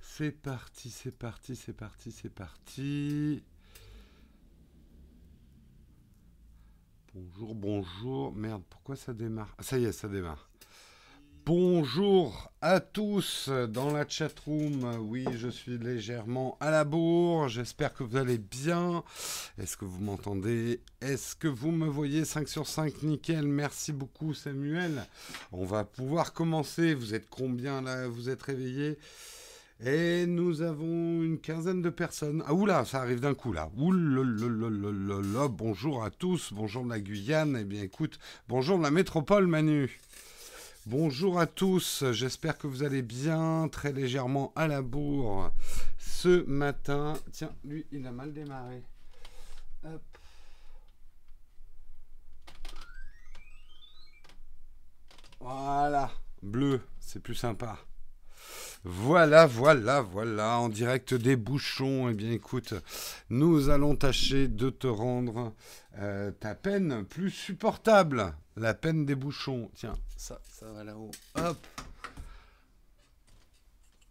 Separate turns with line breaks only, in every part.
C'est parti, c'est parti, c'est parti, c'est parti. Bonjour, bonjour. Merde, pourquoi ça démarre? Ah, Ça y est, ça démarre. Bonjour à tous dans la chatroom. Oui, je suis légèrement à la bourre. J'espère que vous allez bien. Est-ce que vous m'entendez? Est-ce que vous me voyez? 5 sur 5 Nickel. Merci beaucoup Samuel. On va pouvoir commencer. Vous êtes combien là? Vous êtes réveillés? Et nous avons une quinzaine de personnes. Ah oula, ça arrive d'un coup là. Oulala, bonjour à tous, bonjour de la Guyane. Eh bien écoute, bonjour de la métropole Manu. Bonjour à tous, j'espère que vous allez bien, très légèrement à la bourre ce matin. Tiens, lui, il a mal démarré. Voilà, bleu, c'est plus sympa. Voilà, voilà, voilà, en direct des bouchons. Eh bien, écoute, nous allons tâcher de te rendre euh, ta peine plus supportable. La peine des bouchons. Tiens, ça, ça va là-haut. Hop.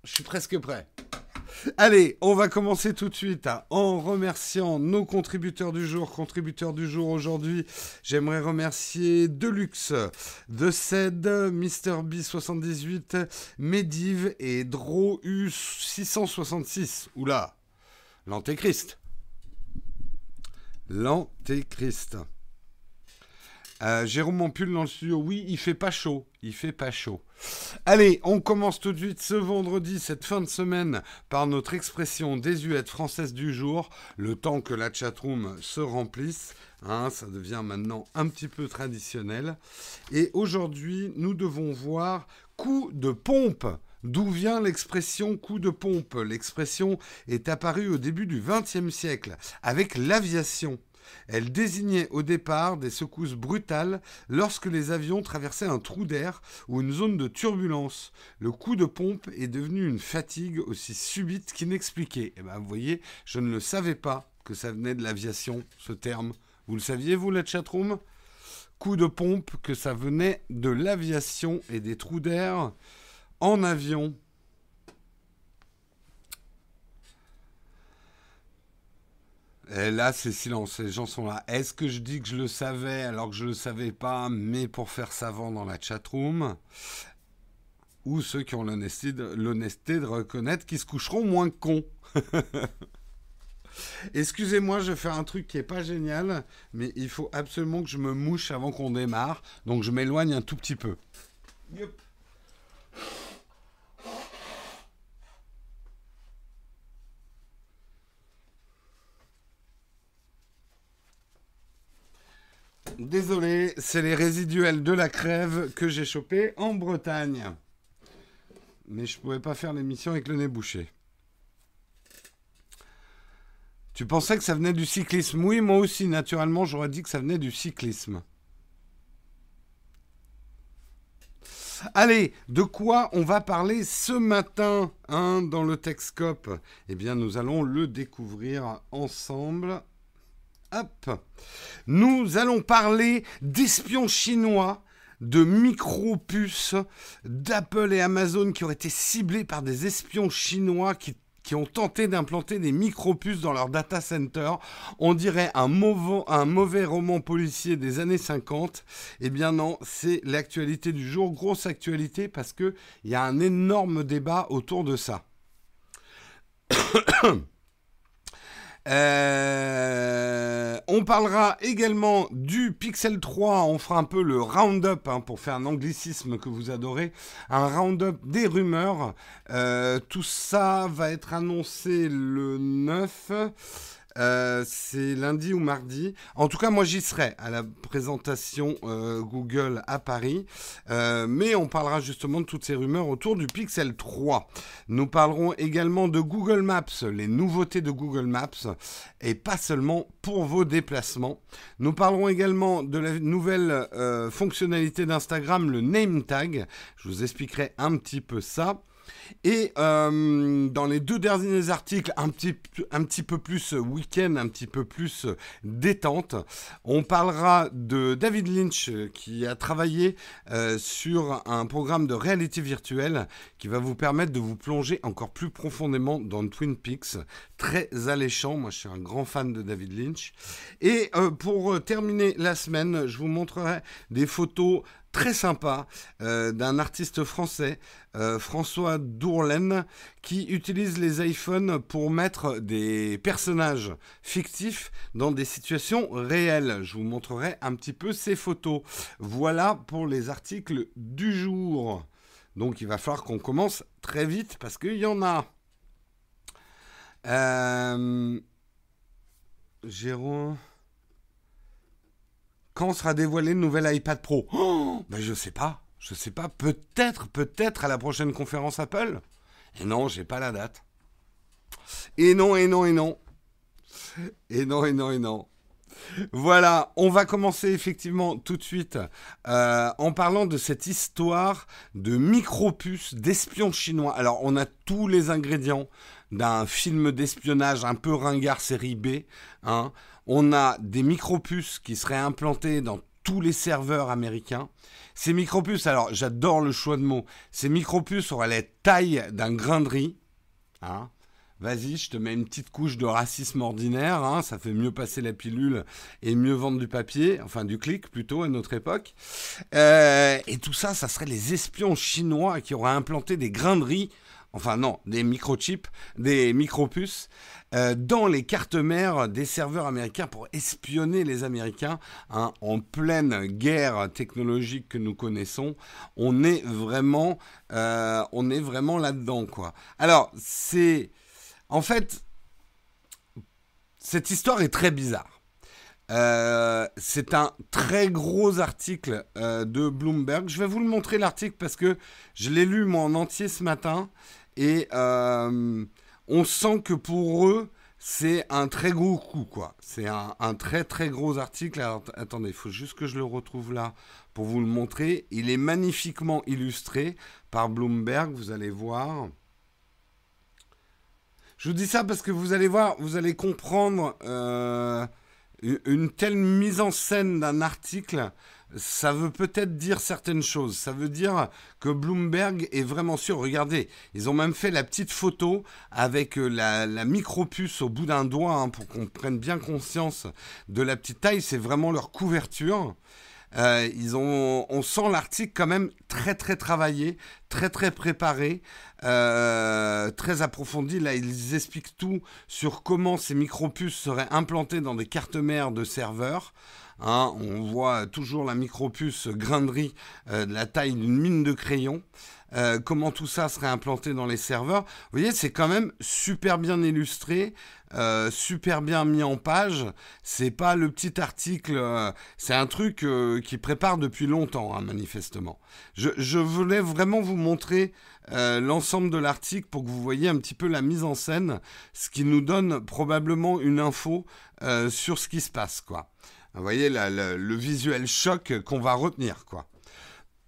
Je suis presque prêt. Allez, on va commencer tout de suite hein, en remerciant nos contributeurs du jour. Contributeurs du jour aujourd'hui, j'aimerais remercier Deluxe, De Ced, Mr. B78, Mediv et Dro U666. Oula, l'Antéchrist. L'Antéchrist. Euh, Jérôme Ampule dans le studio, oui, il fait pas chaud, il fait pas chaud. Allez, on commence tout de suite ce vendredi, cette fin de semaine, par notre expression désuète française du jour, le temps que la chatroom se remplisse. Hein, ça devient maintenant un petit peu traditionnel. Et aujourd'hui, nous devons voir coup de pompe. D'où vient l'expression coup de pompe? L'expression est apparue au début du XXe siècle avec l'aviation. Elle désignait au départ des secousses brutales lorsque les avions traversaient un trou d'air ou une zone de turbulence. Le coup de pompe est devenu une fatigue aussi subite qu'inexpliquée. Eh ben, vous voyez, je ne le savais pas que ça venait de l'aviation, ce terme. Vous le saviez, vous, la chatroom? Coup de pompe, que ça venait de l'aviation et des trous d'air en avion. Et là, c'est silence. Les gens sont là. Est-ce que je dis que je le savais alors que je ne le savais pas, mais pour faire savant dans la chatroom? Ou ceux qui ont l'honnêteté de, reconnaître qu'ils se coucheront moins cons Excusez-moi, je vais faire un truc qui n'est pas génial, mais il faut absolument que je me mouche avant qu'on démarre. Donc je m'éloigne un tout petit peu. Désolé, c'est les résiduels de la crève que j'ai chopé en Bretagne. Mais je pouvais pas faire l'émission avec le nez bouché. Tu pensais que ça venait du cyclisme? Oui, moi aussi, naturellement, j'aurais dit que ça venait du cyclisme. Allez, de quoi on va parler ce matin hein, dans le Texcope? Eh bien, nous allons le découvrir ensemble. Nous allons parler d'espions chinois, de micro-puces d'Apple et Amazon qui auraient été ciblés par des espions chinois qui, ont tenté d'implanter des micro-puces dans leur data center. On dirait un mauvais, un mauvais roman policier des années 50. Eh bien non, c'est l'actualité du jour. Grosse actualité parce qu'il y a un énorme débat autour de ça. Euh, on parlera également du Pixel 3. On fera un peu le round-up hein, pour faire un anglicisme que vous adorez. Un round-up des rumeurs. Euh, tout ça va être annoncé le 9. Euh, c'est lundi ou mardi. En tout cas, moi j'y serai à la présentation euh, Google à Paris. Euh, mais on parlera justement de toutes ces rumeurs autour du Pixel 3. Nous parlerons également de Google Maps, les nouveautés de Google Maps, et pas seulement pour vos déplacements. Nous parlerons également de la nouvelle fonctionnalité d'Instagram, le name tag. Je vous expliquerai un petit peu ça. Et euh, dans les deux derniers articles, un petit, un petit peu plus week-end, un petit peu plus détente, on parlera de David Lynch qui a travaillé euh, sur un programme de réalité virtuelle qui va vous permettre de vous plonger encore plus profondément dans Twin Peaks. Très alléchant, moi je suis un grand fan de David Lynch. Et euh, pour terminer la semaine, je vous montrerai des photos très sympa euh, d'un artiste français, euh, François Dourlaine, qui utilise les iPhones pour mettre des personnages fictifs dans des situations réelles. Je vous montrerai un petit peu ces photos. Voilà pour les articles du jour. Donc il va falloir qu'on commence très vite parce qu'il y en a. Euh... Jérôme. Quand sera dévoilé le nouvel iPad Pro ben Je sais pas. Je sais pas. Peut-être, peut-être à la prochaine conférence Apple. Et non, j'ai pas la date. Et non, et non, et non. Et non, et non, et non. Voilà, on va commencer effectivement tout de suite euh, en parlant de cette histoire de micro-puces d'espions chinois. Alors, on a tous les ingrédients d'un film d'espionnage un peu ringard série B. Hein on a des micropuces qui seraient implantées dans tous les serveurs américains. Ces micropuces, alors j'adore le choix de mots, ces micropuces auraient la taille d'un grain de riz. Hein. Vas-y, je te mets une petite couche de racisme ordinaire, hein. ça fait mieux passer la pilule et mieux vendre du papier, enfin du clic plutôt à notre époque. Euh, et tout ça, ça serait les espions chinois qui auraient implanté des grains de riz enfin non, des microchips, des micropuces, euh, dans les cartes mères des serveurs américains pour espionner les Américains hein, en pleine guerre technologique que nous connaissons. On est vraiment, euh, on est vraiment là-dedans, quoi. Alors, c'est, en fait, cette histoire est très bizarre. Euh, c'est un très gros article de Bloomberg. Je vais vous le montrer l'article parce que je l'ai lu moi en entier ce matin et euh, on sent que pour eux, c'est un très gros coup, quoi. C'est un, très très gros article. Attendez, il faut juste que je le retrouve là pour vous le montrer. Il est magnifiquement illustré par Bloomberg, vous allez voir. Je vous dis ça parce que vous allez voir, vous allez comprendre euh, une telle mise en scène d'un article ça veut peut-être dire certaines choses. Ça veut dire que Bloomberg est vraiment sûr. Regardez, ils ont même fait la petite photo avec euh, la, la micro-puce au bout d'un doigt hein, pour qu'on prenne bien conscience de la petite taille. C'est vraiment leur couverture. Euh, ils ont, on sent l'article quand même très très travaillé, très très préparé, euh, très approfondi. Là, ils expliquent tout sur comment ces micro-puces seraient implantées dans des cartes mères de serveurs. Hein, on voit toujours la micropuce grainerie euh, de la taille d'une mine de crayon. Euh, comment tout ça serait implanté dans les serveurs? Vous voyez, c'est quand même super bien illustré, euh, super bien mis en page. C'est pas le petit article, c'est un truc qui prépare depuis longtemps, hein, manifestement. Je, je, voulais vraiment vous montrer l'ensemble de l'article pour que vous voyez un petit peu la mise en scène, ce qui nous donne probablement une info sur ce qui se passe, quoi. Vous voyez le visuel choc qu'on va retenir, quoi.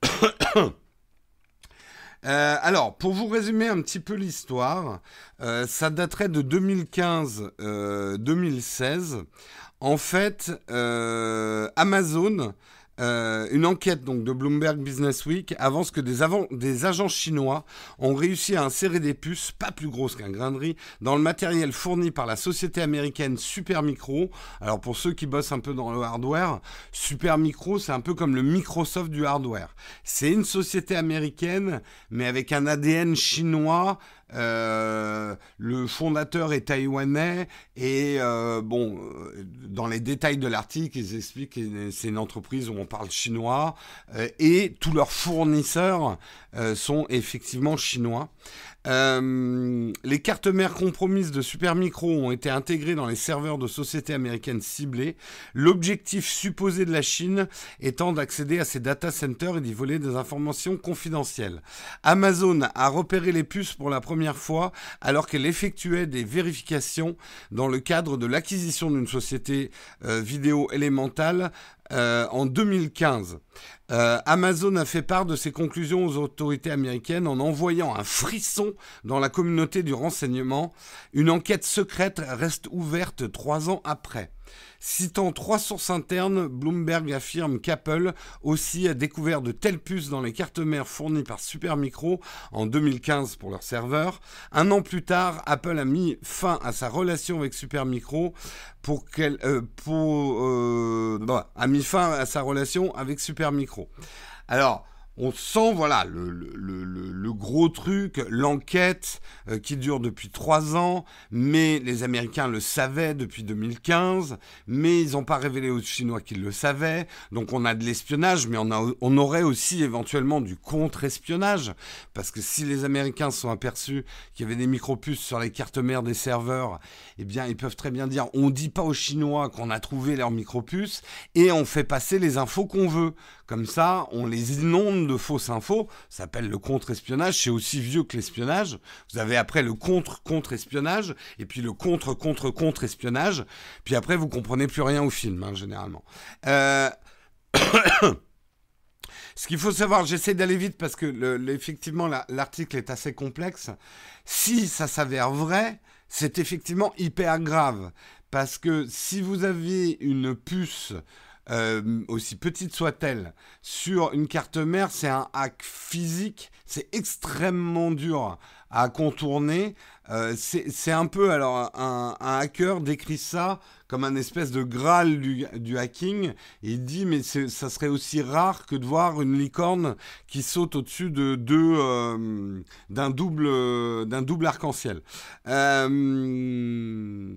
Euh, alors, pour vous résumer un petit peu l'histoire, euh, ça daterait de 2015-2016. Euh, en fait, Amazon euh, une enquête donc de Bloomberg Business Week avance que des, des, agents chinois ont réussi à insérer des puces pas plus grosses qu'un grain de riz dans le matériel fourni par la société américaine Supermicro. Alors pour ceux qui bossent un peu dans le hardware, Supermicro c'est un peu comme le Microsoft du hardware. C'est une société américaine mais avec un ADN chinois euh, le fondateur est taïwanais et euh, bon, euh, dans les détails de l'article, ils expliquent que c'est une entreprise où on parle chinois et tous leurs fournisseurs sont effectivement chinois. Euh, les cartes mères compromises de Supermicro ont été intégrées dans les serveurs de sociétés américaines ciblées. L'objectif supposé de la Chine étant d'accéder à ces data centers et d'y voler des informations confidentielles. Amazon a repéré les puces pour la première fois alors qu'elle effectuait des vérifications dans le cadre de l'acquisition d'une société euh, vidéo élémentale euh, en 2015. Euh, Amazon a fait part de ses conclusions aux autorités américaines en envoyant un frisson dans la communauté du renseignement. Une enquête secrète reste ouverte trois ans après. Citant trois sources internes, Bloomberg affirme qu'Apple aussi a découvert de telles puces dans les cartes mères fournies par Supermicro en 2015 pour leur serveur. Un an plus tard, Apple a mis fin à sa relation avec Supermicro on sent voilà le, le, le, gros truc, l'enquête euh, qui dure depuis trois ans, mais les Américains le savaient depuis 2015, mais ils n'ont pas révélé aux Chinois qu'ils le savaient. Donc on a de l'espionnage, mais on, a, on aurait aussi éventuellement du contre-espionnage, parce que si les Américains sont aperçus qu'il y avait des micropuces sur les cartes mères des serveurs, eh bien ils peuvent très bien dire on dit pas aux Chinois qu'on a trouvé leurs micropuces et on fait passer les infos qu'on veut. Comme ça, on les inonde de fausses infos. S'appelle le contre-espionnage. C'est aussi vieux que l'espionnage. Vous avez après le contre-contre-espionnage et puis le contre-contre-contre-espionnage. Puis après, vous comprenez plus rien au film, hein, généralement. Euh... Ce qu'il faut savoir, j'essaie d'aller vite parce que effectivement l'article est assez complexe. Si ça s'avère vrai, c'est effectivement hyper grave. Parce que si vous avez une puce euh, aussi petite soit-elle, sur une carte mère, c'est un hack physique, c'est extrêmement dur à contourner. Euh, c'est un peu, alors, un, hacker décrit ça comme un espèce de graal du, hacking. il dit, mais ça serait aussi rare que de voir une licorne qui saute au-dessus de deux, euh, d'un double, d'un double arc-en-ciel. Euh,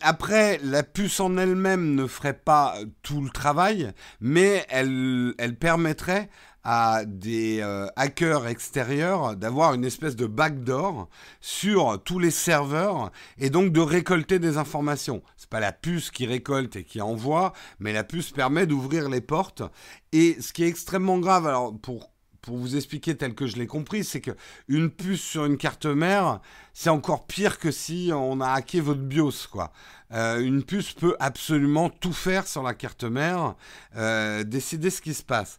après, la puce en elle-même ne ferait pas tout le travail, mais elle, elle permettrait à des euh, hackers extérieurs d'avoir une espèce de backdoor sur tous les serveurs et donc de récolter des informations. C'est pas la puce qui récolte et qui envoie, mais la puce permet d'ouvrir les portes. Et ce qui est extrêmement grave, alors pour pour vous expliquer tel que je l'ai compris, c'est que une puce sur une carte mère, c'est encore pire que si on a hacké votre BIOS, quoi. Euh, une puce peut absolument tout faire sur la carte mère, euh, décider ce qui se passe.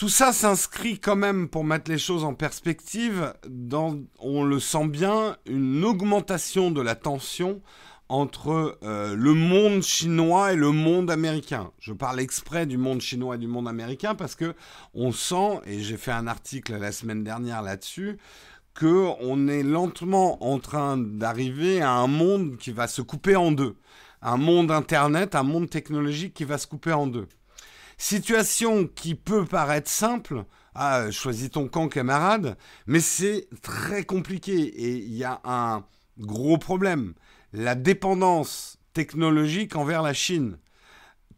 Tout ça s'inscrit quand même, pour mettre les choses en perspective, dans, on le sent bien, une augmentation de la tension entre euh, le monde chinois et le monde américain. Je parle exprès du monde chinois et du monde américain parce que on sent, et j'ai fait un article la semaine dernière là-dessus, que on est lentement en train d'arriver à un monde qui va se couper en deux. Un monde Internet, un monde technologique qui va se couper en deux. Situation qui peut paraître simple, ah, choisis ton camp camarade, mais c'est très compliqué et il y a un gros problème. La dépendance technologique envers la Chine.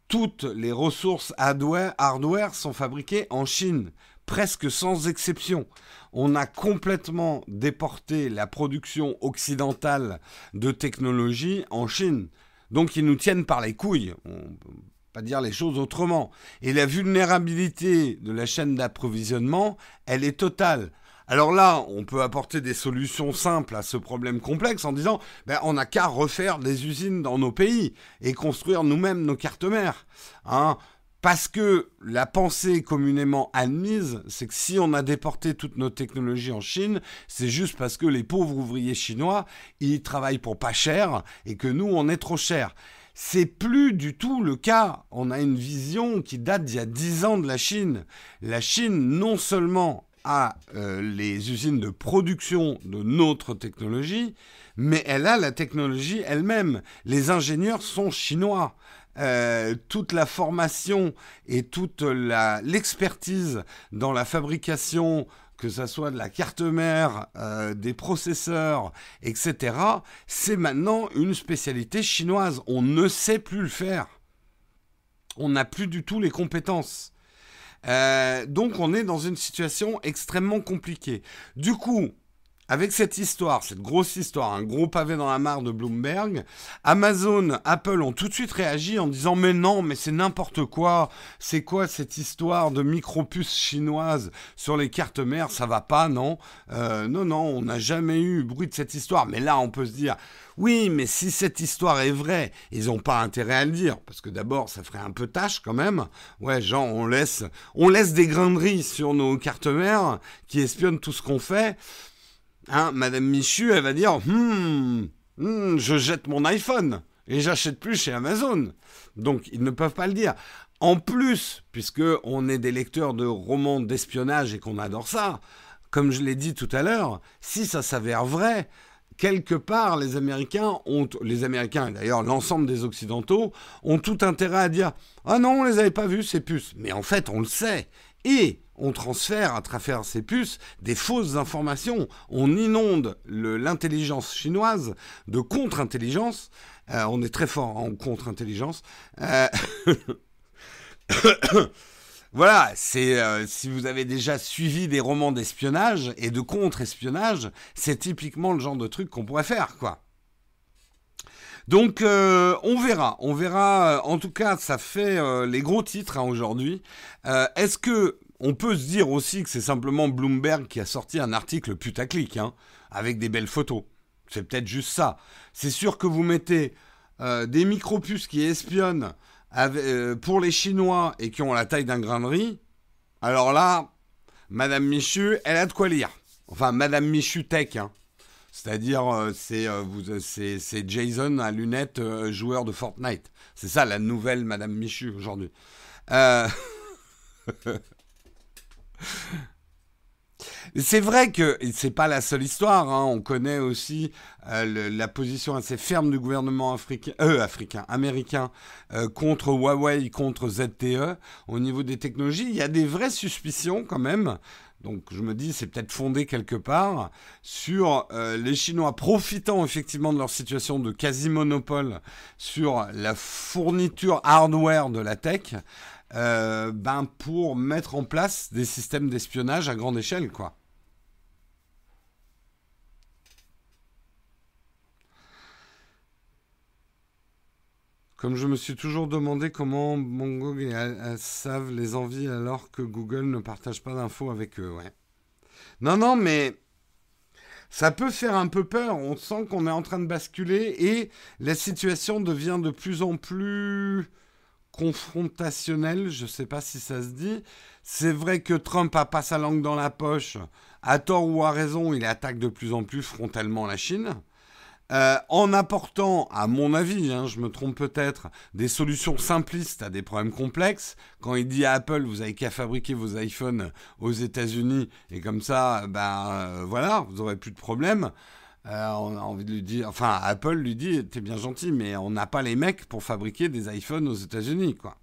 Toutes les ressources hardware, sont fabriquées en Chine, presque sans exception. On a complètement déporté la production occidentale de technologie en Chine. Donc ils nous tiennent par les couilles pas dire les choses autrement. Et la vulnérabilité de la chaîne d'approvisionnement, elle est totale. Alors là, on peut apporter des solutions simples à ce problème complexe en disant, ben, on n'a qu'à refaire des usines dans nos pays et construire nous-mêmes nos cartes mères. Hein parce que la pensée communément admise, c'est que si on a déporté toutes nos technologies en Chine, c'est juste parce que les pauvres ouvriers chinois, ils travaillent pour pas cher et que nous, on est trop cher. C'est plus du tout le cas. On a une vision qui date d'il y a dix ans de la Chine. La Chine, non seulement a euh, les usines de production de notre technologie, mais elle a la technologie elle-même. Les ingénieurs sont chinois. Euh, toute la formation et toute l'expertise dans la fabrication que ce soit de la carte mère, euh, des processeurs, etc., c'est maintenant une spécialité chinoise. On ne sait plus le faire. On n'a plus du tout les compétences. Euh, donc on est dans une situation extrêmement compliquée. Du coup, avec cette histoire, cette grosse histoire, un gros pavé dans la mare de Bloomberg, Amazon, Apple ont tout de suite réagi en disant mais non, mais c'est n'importe quoi, c'est quoi cette histoire de micro-puces chinoises sur les cartes mères, ça va pas, non? Euh, Non, non, on n'a jamais eu bruit de cette histoire, mais là on peut se dire oui, mais si cette histoire est vraie, ils n'ont pas intérêt à le dire, parce que d'abord, ça ferait un peu tâche quand même. Ouais, genre, on laisse, on laisse des graineries sur nos cartes mères qui espionnent tout ce qu'on fait. Hein, Madame Michu, elle va dire, hmm, hmm, je jette mon iPhone et j'achète plus chez Amazon. Donc, ils ne peuvent pas le dire. En plus, puisque on est des lecteurs de romans d'espionnage et qu'on adore ça, comme je l'ai dit tout à l'heure, si ça s'avère vrai, quelque part, les Américains ont, les Américains et d'ailleurs l'ensemble des Occidentaux, ont tout intérêt à dire Ah non, on les avait pas vus, ces puces. Mais en fait, on le sait. Et on transfère à travers ces puces des fausses informations. On inonde l'intelligence chinoise de contre-intelligence. Euh, on est très fort en contre-intelligence. Euh, voilà, c'est euh, si vous avez déjà suivi des romans d'espionnage et de contre-espionnage, c'est typiquement le genre de truc qu'on pourrait faire, quoi. Donc on verra, on verra. En tout cas, ça fait les gros titres hein, aujourd'hui. Est-ce que on peut se dire aussi que c'est simplement Bloomberg qui a sorti un article putaclic, hein, avec des belles photos C'est peut-être juste ça. C'est sûr que vous mettez des micropuces qui espionnent euh, pour les Chinois et qui ont la taille d'un grain de riz, alors là, Madame Michu, elle a de quoi lire. Enfin, Madame Michu Tech, hein. C'est-à-dire, euh, euh, c'est Jason à lunettes, joueur de Fortnite. C'est ça la nouvelle Madame Michu aujourd'hui. C'est vrai que c'est pas la seule histoire. Hein. On connaît aussi euh, la position assez ferme du gouvernement africain, euh, africain, américain euh, contre Huawei, contre ZTE au niveau des technologies. Il y a des vraies suspicions quand même. Donc je me dis c'est peut-être fondé quelque part sur les Chinois profitant effectivement de leur situation de quasi-monopole sur la fourniture hardware de la tech euh, ben pour mettre en place des systèmes d'espionnage à grande échelle, quoi. Comme je me suis toujours demandé comment Mongo et savent les envies alors que Google ne partage pas d'infos avec eux, ouais. Non, non, mais ça peut faire un peu peur. On sent qu'on est en train de basculer et la situation devient de plus en plus confrontationnel, je ne sais pas si ça se dit. C'est vrai que Trump a pas sa langue dans la poche. À tort ou à raison, il attaque de plus en plus frontalement la Chine. Euh, en apportant, à mon avis, hein, je me trompe peut-être, des solutions simplistes à des problèmes complexes. Quand il dit à Apple, vous avez qu'à fabriquer vos iPhones aux États-Unis et comme ça, ben euh, voilà, vous aurez plus de problèmes. Euh, on a envie de lui dire, enfin Apple lui dit, t'es bien gentil, mais on n'a pas les mecs pour fabriquer des iPhones aux États-Unis, quoi.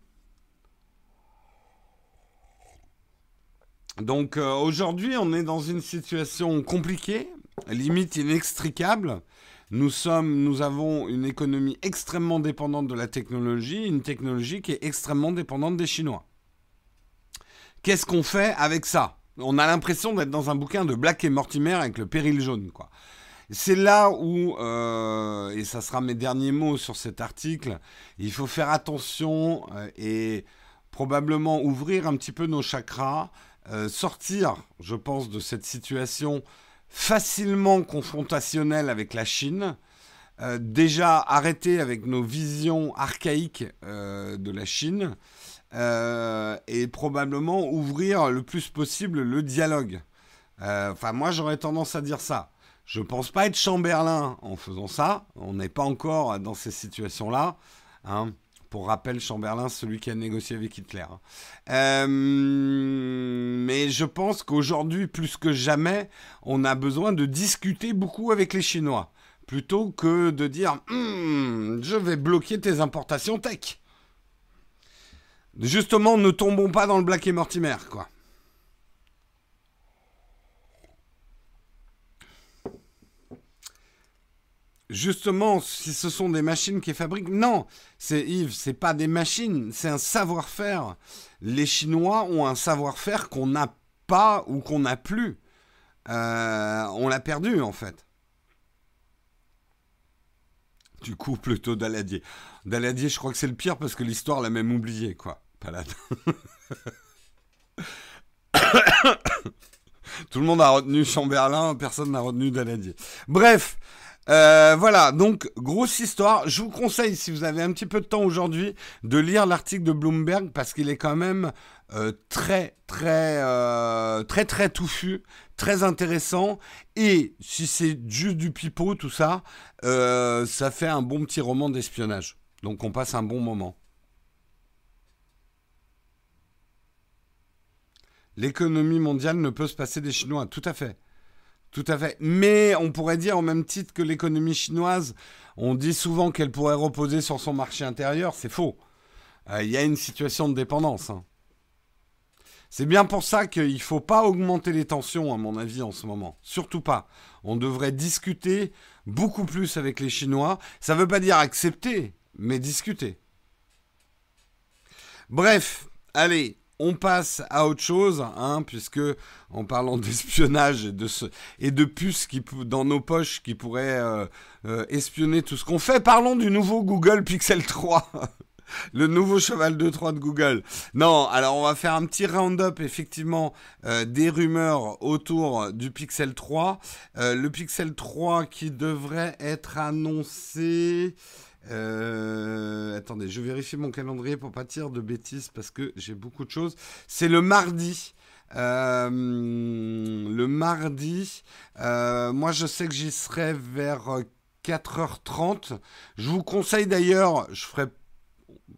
Donc euh, aujourd'hui, on est dans une situation compliquée, limite inextricable. Nous sommes, nous avons une économie extrêmement dépendante de la technologie, une technologie qui est extrêmement dépendante des Chinois. Qu'est-ce qu'on fait avec ça? On a l'impression d'être dans un bouquin de Black et Mortimer avec le péril jaune, quoi. C'est là où, euh, et ça sera mes derniers mots sur cet article, il faut faire attention euh, et probablement ouvrir un petit peu nos chakras, euh, sortir, je pense, de cette situation facilement confrontationnelle avec la Chine. déjà arrêter avec nos visions archaïques de la Chine et probablement ouvrir le plus possible le dialogue. Enfin, moi j'aurais tendance à dire ça. Je pense pas être Chamberlain en faisant ça. On n'est pas encore dans ces situations-là. Hein. Pour rappel, Chamberlain, celui qui a négocié avec Hitler. Hein. Euh, mais je pense qu'aujourd'hui, plus que jamais, on a besoin de discuter beaucoup avec les Chinois. Plutôt que de dire hum, je vais bloquer tes importations tech. Justement, ne tombons pas dans le Black et Mortimer, quoi. Justement, si ce sont des machines qui fabriquent, non, c'est Yves, c'est pas des machines, c'est un savoir-faire. Les Chinois ont un savoir-faire qu'on n'a pas ou qu'on n'a plus. on l'a perdu en fait. Du coup, plutôt Daladier. Daladier, je crois que c'est le pire parce que l'histoire l'a même oublié, quoi. Paladin. Tout le monde a retenu Chamberlain, personne n'a retenu Daladier. Bref, euh, voilà, donc grosse histoire. Je vous conseille, si vous avez un petit peu de temps aujourd'hui, de lire l'article de Bloomberg parce qu'il est quand même euh, très, très, euh, très, très touffu, très intéressant. Et si c'est juste du pipeau, tout ça, ça fait un bon petit roman d'espionnage. Donc on passe un bon moment. L'économie mondiale ne peut se passer des Chinois, tout à fait. Tout à fait. Mais on pourrait dire au même titre que l'économie chinoise, on dit souvent qu'elle pourrait reposer sur son marché intérieur, c'est faux. Euh, il y a une situation de dépendance. Hein. C'est bien pour ça qu'il ne faut pas augmenter les tensions, à mon avis, en ce moment. Surtout pas. On devrait discuter beaucoup plus avec les Chinois. Ça ne veut pas dire accepter, mais discuter. Bref, allez, on passe à autre chose, hein, puisque en parlant d'espionnage et de, puces dans nos poches qui pourraient euh, euh, espionner tout ce qu'on fait, parlons du nouveau Google Pixel 3. le nouveau cheval de Troie de Google. Non, alors on va faire un petit round-up effectivement euh, des rumeurs autour du Pixel 3. le Pixel 3 qui devrait être annoncé euh, attendez, je vérifie mon calendrier pour pas dire de bêtises parce que j'ai beaucoup de choses. C'est le mardi. Euh, le mardi, euh, moi je sais que j'y serai vers 4h30. Je vous conseille d'ailleurs, je ferai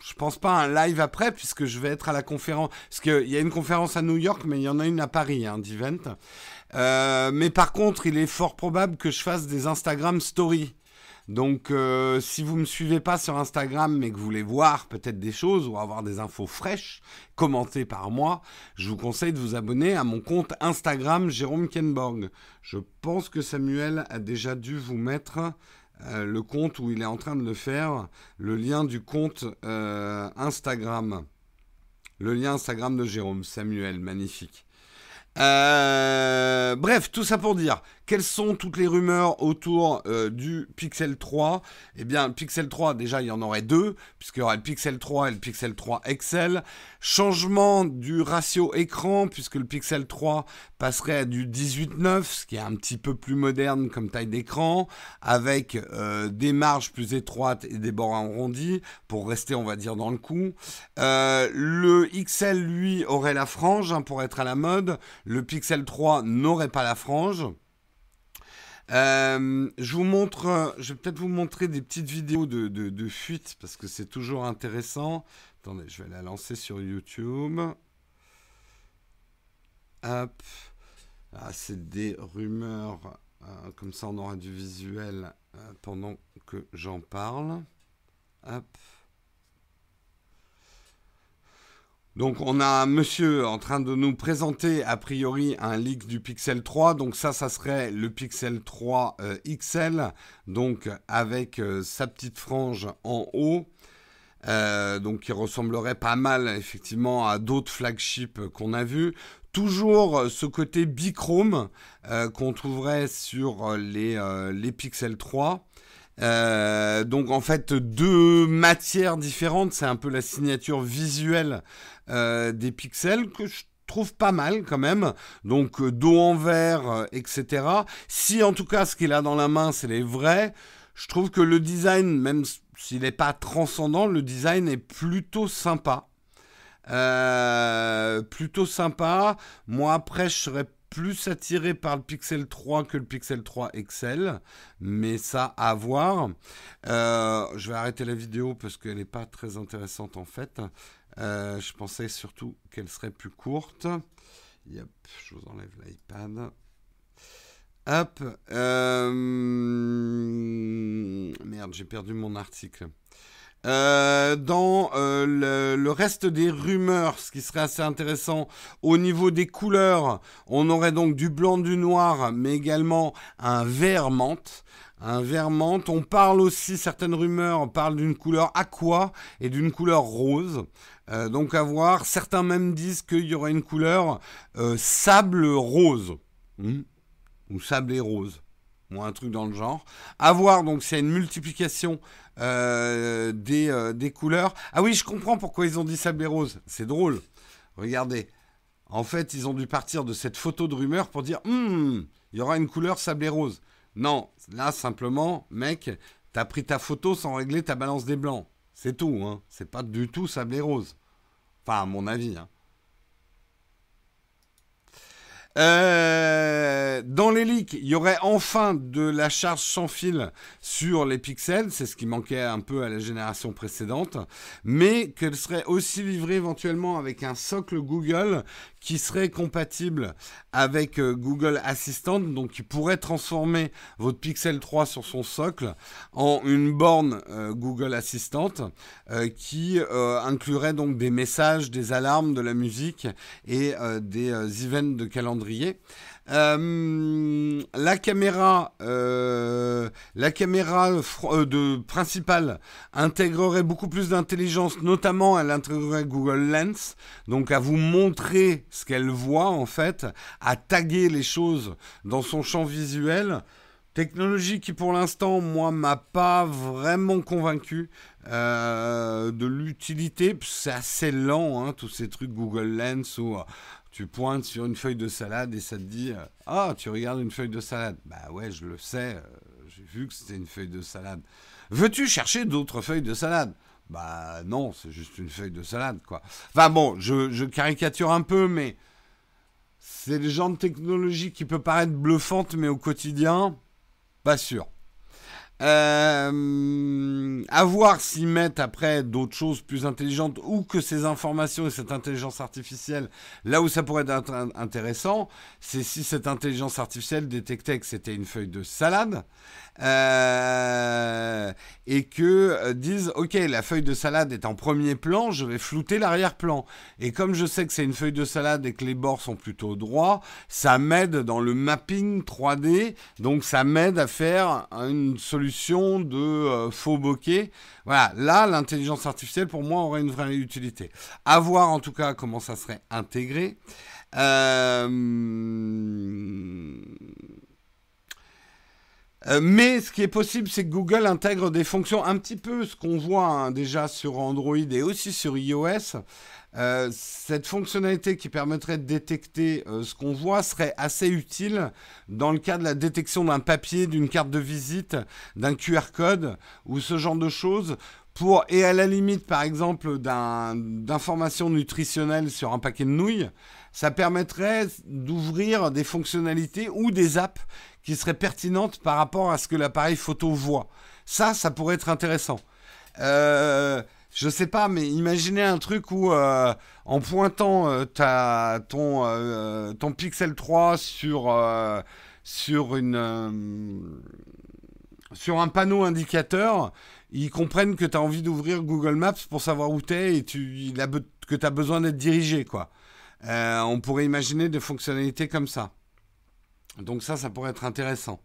je pense pas un live après puisque je vais être à la conférence parce qu'il y a une conférence à New York mais il y en a une à Paris hein, d'event. mais par contre, il est fort probable que je fasse des Instagram stories donc, euh, si vous ne me suivez pas sur Instagram, mais que vous voulez voir peut-être des choses ou avoir des infos fraîches commentées par moi, je vous conseille de vous abonner à mon compte Instagram Jérôme Kenborg. Je pense que Samuel a déjà dû vous mettre euh, le compte où il est en train de le faire, le lien du compte euh, Instagram. Le lien Instagram de Jérôme, Samuel, magnifique. bref, tout ça pour dire quelles sont toutes les rumeurs autour euh, du Pixel 3 Eh bien, Pixel 3, déjà, il y en aurait deux, puisqu'il y aurait le Pixel 3 et le Pixel 3 XL. Changement du ratio écran, puisque le Pixel 3 passerait à du 18-9, ce qui est un petit peu plus moderne comme taille d'écran, avec euh, des marges plus étroites et des bords arrondis, pour rester, on va dire, dans le coup. Euh, le XL, lui, aurait la frange, hein, pour être à la mode. Le Pixel 3 n'aurait pas la frange. Euh, je vous montre, euh, je vais peut-être vous montrer des petites vidéos de, de, fuite parce que c'est toujours intéressant. Attendez, je vais la lancer sur YouTube. Hop. Ah, c'est des rumeurs. Euh, comme ça, on aura du visuel pendant que j'en parle. Hop. Donc on a un monsieur en train de nous présenter a priori un leak du Pixel 3. Donc ça, ça serait le Pixel 3 euh, XL, donc avec euh, sa petite frange en haut. Euh, donc qui ressemblerait pas mal effectivement à d'autres flagships qu'on a vus. Toujours ce côté bichrome qu'on trouverait sur les, les Pixel 3. Euh, donc en fait deux matières différentes, c'est un peu la signature visuelle euh, des pixels que je trouve pas mal quand même. Donc euh, dos en verre, etc. Si en tout cas ce qu'il a dans la main c'est les vrais, je trouve que le design, même s'il n'est pas transcendant, le design est plutôt sympa. plutôt sympa. Moi après je serais plus attiré par le Pixel 3 que le Pixel 3 XL, mais ça à voir. Euh, je vais arrêter la vidéo parce qu'elle n'est pas très intéressante en fait. Euh, je pensais surtout qu'elle serait plus courte. Yep, je vous enlève l'iPad. Hop. Euh, merde, j'ai perdu mon article. Euh, dans euh, le, reste des rumeurs, ce qui serait assez intéressant, au niveau des couleurs, on aurait donc du blanc, du noir, mais également un vert menthe. Un vert menthe. On parle aussi, certaines rumeurs parlent d'une couleur aqua et d'une couleur rose. Euh, donc à voir. Certains même disent qu'il y aurait une couleur sable rose. Hmm. ou sablé rose ou un truc dans le genre. À voir donc s'il y a une multiplication euh, des, euh, des, couleurs. Ah oui, je comprends pourquoi ils ont dit sablé rose. C'est drôle. Regardez. En fait, ils ont dû partir de cette photo de rumeur pour dire hum, il y aura une couleur sablé rose. Non, là simplement, mec, t'as pris ta photo sans régler ta balance des blancs. C'est tout, hein. C'est pas du tout sablé rose. Enfin, à mon avis, hein. Euh, dans les leaks, il y aurait enfin de la charge sans fil sur les pixels, c'est ce qui manquait un peu à la génération précédente, mais qu'elle serait aussi livrée éventuellement avec un socle Google qui serait compatible avec euh, Google Assistant, donc qui pourrait transformer votre Pixel 3 sur son socle en une borne euh, Google Assistant qui inclurait donc des messages, des alarmes, de la musique et des events de calendrier euh, la caméra, euh, la caméra euh, de principale intégrerait beaucoup plus d'intelligence, notamment elle intégrerait Google Lens, donc à vous montrer ce qu'elle voit en fait, à taguer les choses dans son champ visuel. Technologie qui pour l'instant, moi, m'a pas vraiment convaincu de l'utilité. C'est assez lent, hein, tous ces trucs Google Lens ou tu pointes sur une feuille de salade et ça te dit euh, Ah, tu regardes une feuille de salade. Bah ouais, je le sais, euh, j'ai vu que c'était une feuille de salade. Veux-tu chercher d'autres feuilles de salade? Bah non, c'est juste une feuille de salade, quoi. Enfin bon, je, caricature un peu, mais c'est le genre de technologie qui peut paraître bluffante, mais au quotidien, pas sûr. Euh, à voir s'ils mettent après d'autres choses plus intelligentes ou que ces informations et cette intelligence artificielle, là où ça pourrait être intéressant, c'est si cette intelligence artificielle détectait que c'était une feuille de salade euh, et que euh, disent ok la feuille de salade est en premier plan, je vais flouter l'arrière-plan. Et comme je sais que c'est une feuille de salade et que les bords sont plutôt droits, ça m'aide dans le mapping 3D, donc ça m'aide à faire une solution de euh, faux bokeh. Voilà, là l'intelligence artificielle pour moi aurait une vraie utilité. À voir en tout cas comment ça serait intégré. Euh, euh, mais ce qui est possible, c'est que Google intègre des fonctions un petit peu ce qu'on voit hein, déjà sur Android et aussi sur iOS. Euh, cette fonctionnalité qui permettrait de détecter euh, ce qu'on voit serait assez utile dans le cas de la détection d'un papier, d'une carte de visite, d'un QR code ou ce genre de choses. Pour, et à la limite, par exemple, d'informations nutritionnelles sur un paquet de nouilles, ça permettrait d'ouvrir des fonctionnalités ou des apps qui serait pertinente par rapport à ce que l'appareil photo voit. Ça, ça pourrait être intéressant. Euh, je sais pas, mais imaginez un truc où, euh, en pointant euh, ton, euh, ton Pixel 3 sur, sur, une, sur un panneau indicateur, ils comprennent que tu as envie d'ouvrir Google Maps pour savoir où tu es et tu, que tu as besoin d'être dirigé. Quoi. on pourrait imaginer des fonctionnalités comme ça. Donc ça, ça pourrait être intéressant.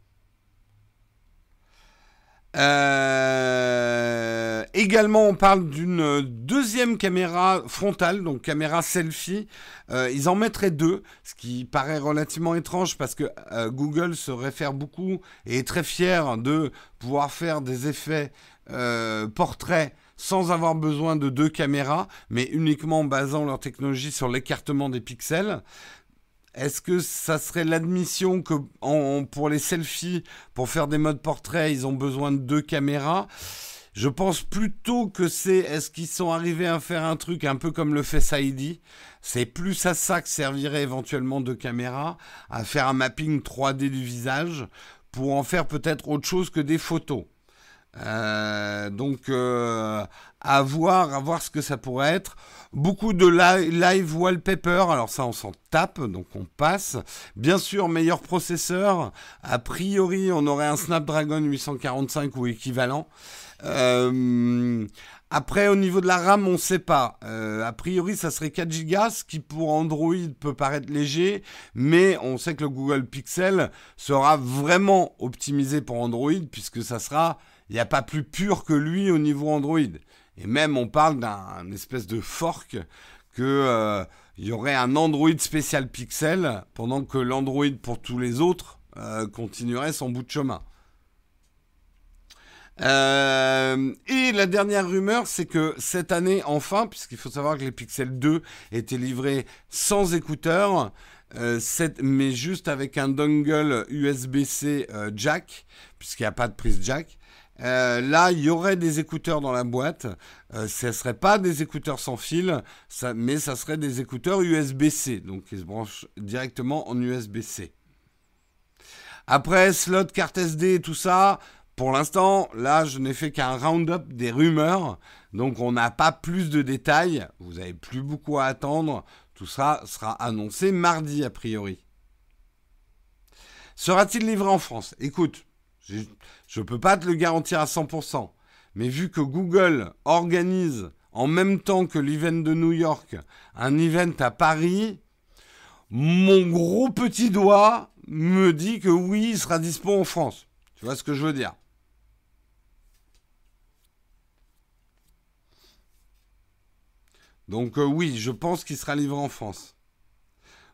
Euh, également, on parle d'une deuxième caméra frontale, donc caméra selfie. Euh, ils en mettraient deux, ce qui paraît relativement étrange parce que euh, Google se réfère beaucoup et est très fier de pouvoir faire des effets portraits sans avoir besoin de deux caméras, mais uniquement en basant leur technologie sur l'écartement des pixels. Est-ce que ça serait l'admission que pour les selfies, pour faire des modes portraits, ils ont besoin de deux caméras? Je pense plutôt que c'est est-ce qu'ils sont arrivés à faire un truc un peu comme le Face ID C'est plus à ça que servirait éventuellement deux caméras, à faire un mapping 3D du visage pour en faire peut-être autre chose que des photos. Euh, donc euh, à voir, à voir ce que ça pourrait être. Beaucoup de live wallpaper, alors ça on s'en tape, donc on passe. Bien sûr, meilleur processeur. A priori, on aurait un Snapdragon 845 ou équivalent. Euh, après, au niveau de la RAM, on ne sait pas. a priori, ça serait 4 Go, ce qui pour Android peut paraître léger, mais on sait que le Google Pixel sera vraiment optimisé pour Android, puisque ça sera il n'y a pas plus pur que lui au niveau Android. Et même on parle d'un espèce de fork que euh, y aurait un Android spécial Pixel pendant que l'Android pour tous les autres continuerait son bout de chemin. Euh, et la dernière rumeur, c'est que cette année, enfin, puisqu'il faut savoir que les Pixel 2 étaient livrés sans écouteurs, euh, mais juste avec un dongle USB-C euh, jack, puisqu'il n'y a pas de prise jack. Là, il y aurait des écouteurs dans la boîte. ce ne seraient pas des écouteurs sans fil, mais ça serait des écouteurs USB-C, donc ils se branchent directement en USB-C. Après, slot, carte SD et tout ça, pour l'instant, là, je n'ai fait qu'un round-up des rumeurs, donc on n'a pas plus de détails. Vous n'avez plus beaucoup à attendre. Tout ça sera annoncé mardi, a priori. Sera-t-il livré en France? Écoute, je ne peux pas te le garantir à 100%, mais vu que Google organise en même temps que l'event de New York un event à Paris, mon gros petit doigt me dit que oui, il sera dispo en France. Tu vois ce que je veux dire? Donc euh, oui, je pense qu'il sera livré en France.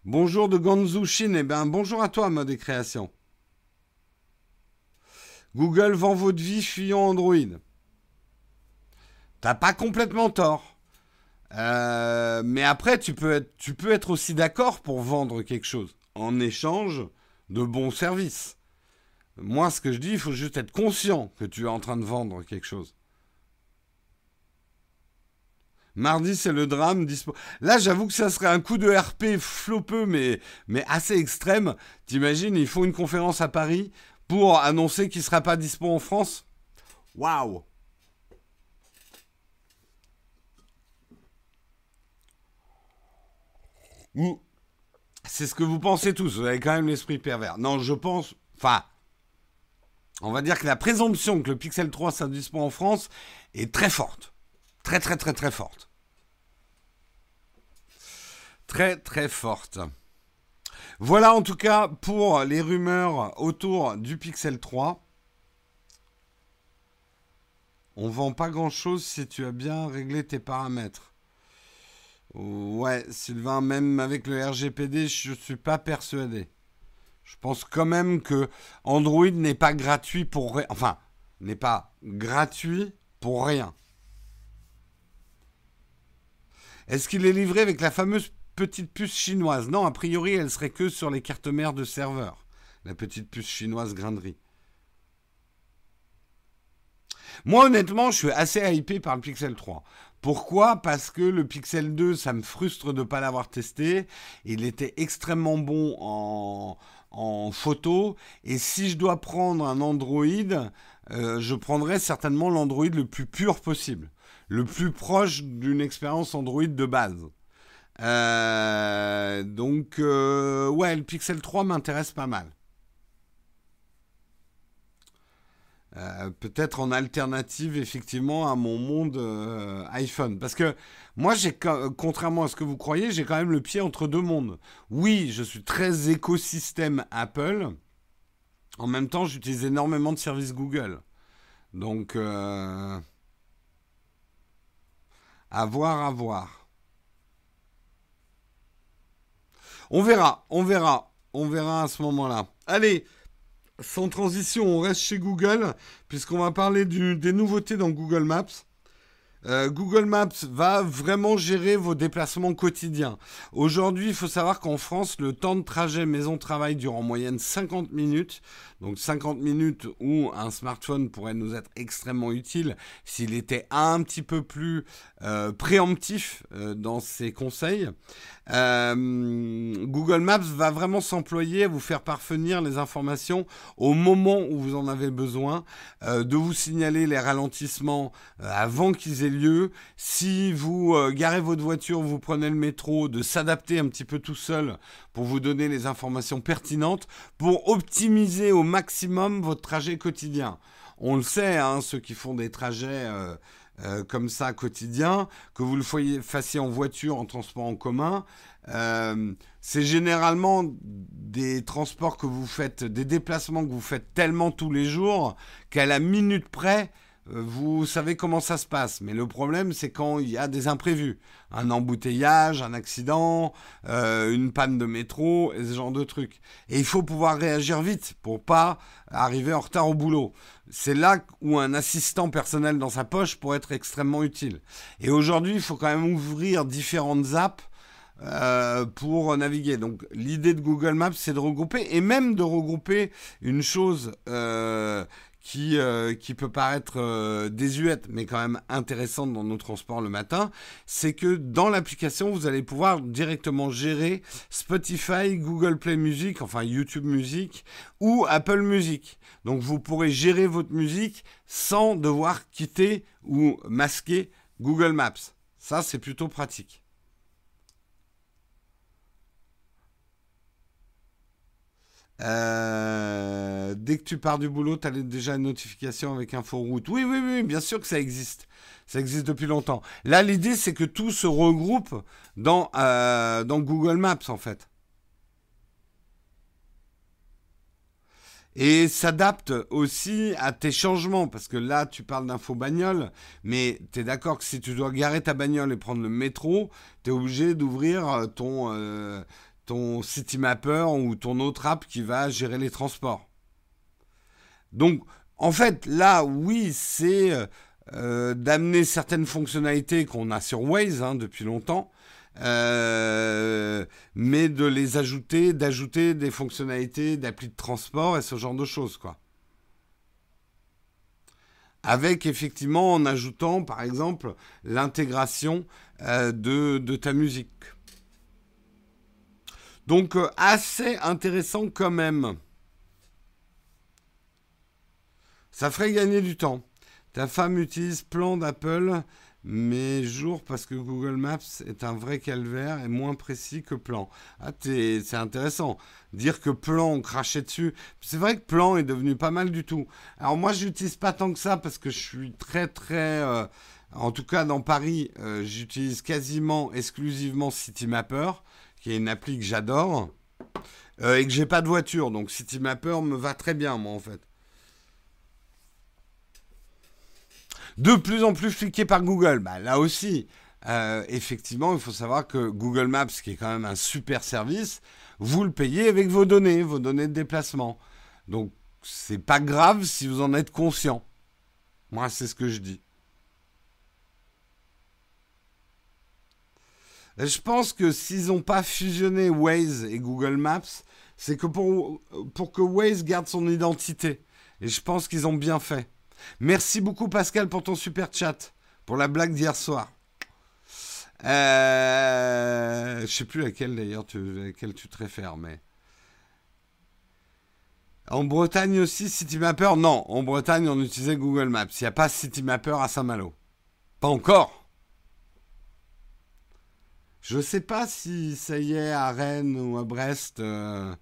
Bonjour de Ganzhou Chine. Eh bien, bonjour à toi, mode et création. Google vend votre vie fuyant Android. T'as pas complètement tort. Euh, mais après, tu peux, être, aussi d'accord pour vendre quelque chose en échange de bons services. Moi, ce que je dis, il faut juste être conscient que tu es en train de vendre quelque chose. Mardi, c'est le drame. Là, j'avoue que ça serait un coup de RP flopeux, mais, mais assez extrême. T'imagines, ils font une conférence à Paris pour annoncer qu'il ne sera pas dispo en France Waouh C'est ce que vous pensez tous. Vous avez quand même l'esprit pervers. Non, je pense. Enfin, on va dire que la présomption que le Pixel 3 sera dispo en France est très forte. Très très très très forte. Très très forte. Voilà en tout cas pour les rumeurs autour du Pixel 3. On vend pas grand chose si tu as bien réglé tes paramètres. Ouais, Sylvain, même avec le RGPD, je ne suis pas persuadé. Je pense quand même que Android n'est pas gratuit pour rien. Enfin, n'est pas gratuit pour rien. Est-ce qu'il est livré avec la fameuse petite puce chinoise Non, a priori, elle serait que sur les cartes mères de serveur. La petite puce chinoise grinderie. Moi, honnêtement, je suis assez hypé par le Pixel 3. Pourquoi? Parce que le Pixel 2, ça me frustre de ne pas l'avoir testé. Il était extrêmement bon en, en photo. Et si je dois prendre un Android, euh, je prendrais certainement l'Android le plus pur possible le plus proche d'une expérience Android de base. Euh, donc, euh, ouais, le Pixel 3 m'intéresse pas mal. Euh, peut-être en alternative effectivement à mon monde iPhone. Parce que moi, j'ai, contrairement à ce que vous croyez, j'ai quand même le pied entre deux mondes. Oui, je suis très écosystème Apple. En même temps, j'utilise énormément de services Google. Donc, à voir, à voir. On verra, on verra, on verra à ce moment-là. Allez, sans transition, on reste chez Google, puisqu'on va parler des nouveautés dans Google Maps. Euh, Google Maps va vraiment gérer vos déplacements quotidiens. Aujourd'hui, il faut savoir qu'en France, le temps de trajet maison-travail dure en moyenne 50 minutes. Donc 50 minutes où un smartphone pourrait nous être extrêmement utile s'il était un petit peu plus euh, préemptif euh, dans ses conseils. Google Maps va vraiment s'employer à vous faire parvenir les informations au moment où vous en avez besoin, de vous signaler les ralentissements avant qu'ils aient lieu. Si vous euh, garez votre voiture, vous prenez le métro, de s'adapter un petit peu tout seul pour vous donner les informations pertinentes pour optimiser au maximum votre trajet quotidien. On le sait, hein, ceux qui font des trajets euh, euh, comme ça quotidien, que vous le fassiez en voiture, en transport en commun, c'est généralement des transports que vous faites, des déplacements que vous faites tellement tous les jours qu'à la minute près, vous savez comment ça se passe. Mais le problème, c'est quand il y a des imprévus. Un embouteillage, un accident, euh, une panne de métro, et ce genre de trucs. Et il faut pouvoir réagir vite pour pas arriver en retard au boulot. C'est là où un assistant personnel dans sa poche pourrait être extrêmement utile. Et aujourd'hui, il faut quand même ouvrir différentes apps euh, pour naviguer. Donc l'idée de Google Maps, c'est de regrouper et même de regrouper une chose euh, qui, euh, qui peut paraître désuète, mais quand même intéressante dans nos transports le matin, c'est que dans l'application, vous allez pouvoir directement gérer Spotify, Google Play Music, enfin YouTube Music ou Apple Music. Donc vous pourrez gérer votre musique sans devoir quitter ou masquer Google Maps. Ça, c'est plutôt pratique. Euh, dès que tu pars du boulot, tu as déjà une notification avec info route. Oui, oui, oui, bien sûr que ça existe. Ça existe depuis longtemps. Là, l'idée, c'est que tout se regroupe dans, euh, Google Maps, en fait. Et s'adapte aussi à tes changements, parce que là, tu parles d'info bagnole, mais tu es d'accord que si tu dois garer ta bagnole et prendre le métro, tu es obligé d'ouvrir ton, euh, ton Citymapper ou ton autre app qui va gérer les transports. Donc, en fait, là, oui, c'est euh, d'amener certaines fonctionnalités qu'on a sur Waze hein, depuis longtemps, euh, mais de les ajouter, d'ajouter des fonctionnalités d'appli de transport et ce genre de choses, quoi. Avec effectivement en ajoutant, par exemple, l'intégration euh, de, ta musique. Donc euh, assez intéressant quand même. Ça ferait gagner du temps. Ta femme utilise plan d'Apple, mais jour parce que Google Maps est un vrai calvaire et moins précis que plan. Ah, c'est intéressant. Dire que plan, on crachait dessus. C'est vrai que plan est devenu pas mal du tout. Alors moi, je n'utilise pas tant que ça parce que je suis très très... Euh, en tout cas, dans Paris, euh, j'utilise quasiment exclusivement CityMapper qui est une appli que j'adore, euh, et que j'ai pas de voiture. Donc CityMapper me va très bien, moi, en fait. De plus en plus fliqué par Google. Bah, là aussi, euh, effectivement, il faut savoir que Google Maps, qui est quand même un super service, vous le payez avec vos données, vos données de déplacement. Donc, c'est pas grave si vous en êtes conscient. Moi, c'est ce que je dis. Je pense que s'ils n'ont pas fusionné Waze et Google Maps, c'est que pour que Waze garde son identité. Et je pense qu'ils ont bien fait. Merci beaucoup Pascal pour ton super chat, pour la blague d'hier soir. Euh, je sais plus laquelle d'ailleurs tu, te réfères, mais... En Bretagne aussi, CityMapper Non, en Bretagne, on utilisait Google Maps. Il n'y a pas CityMapper à Saint-Malo. Pas encore. Je ne sais pas si ça y est à Rennes ou à Brest, euh,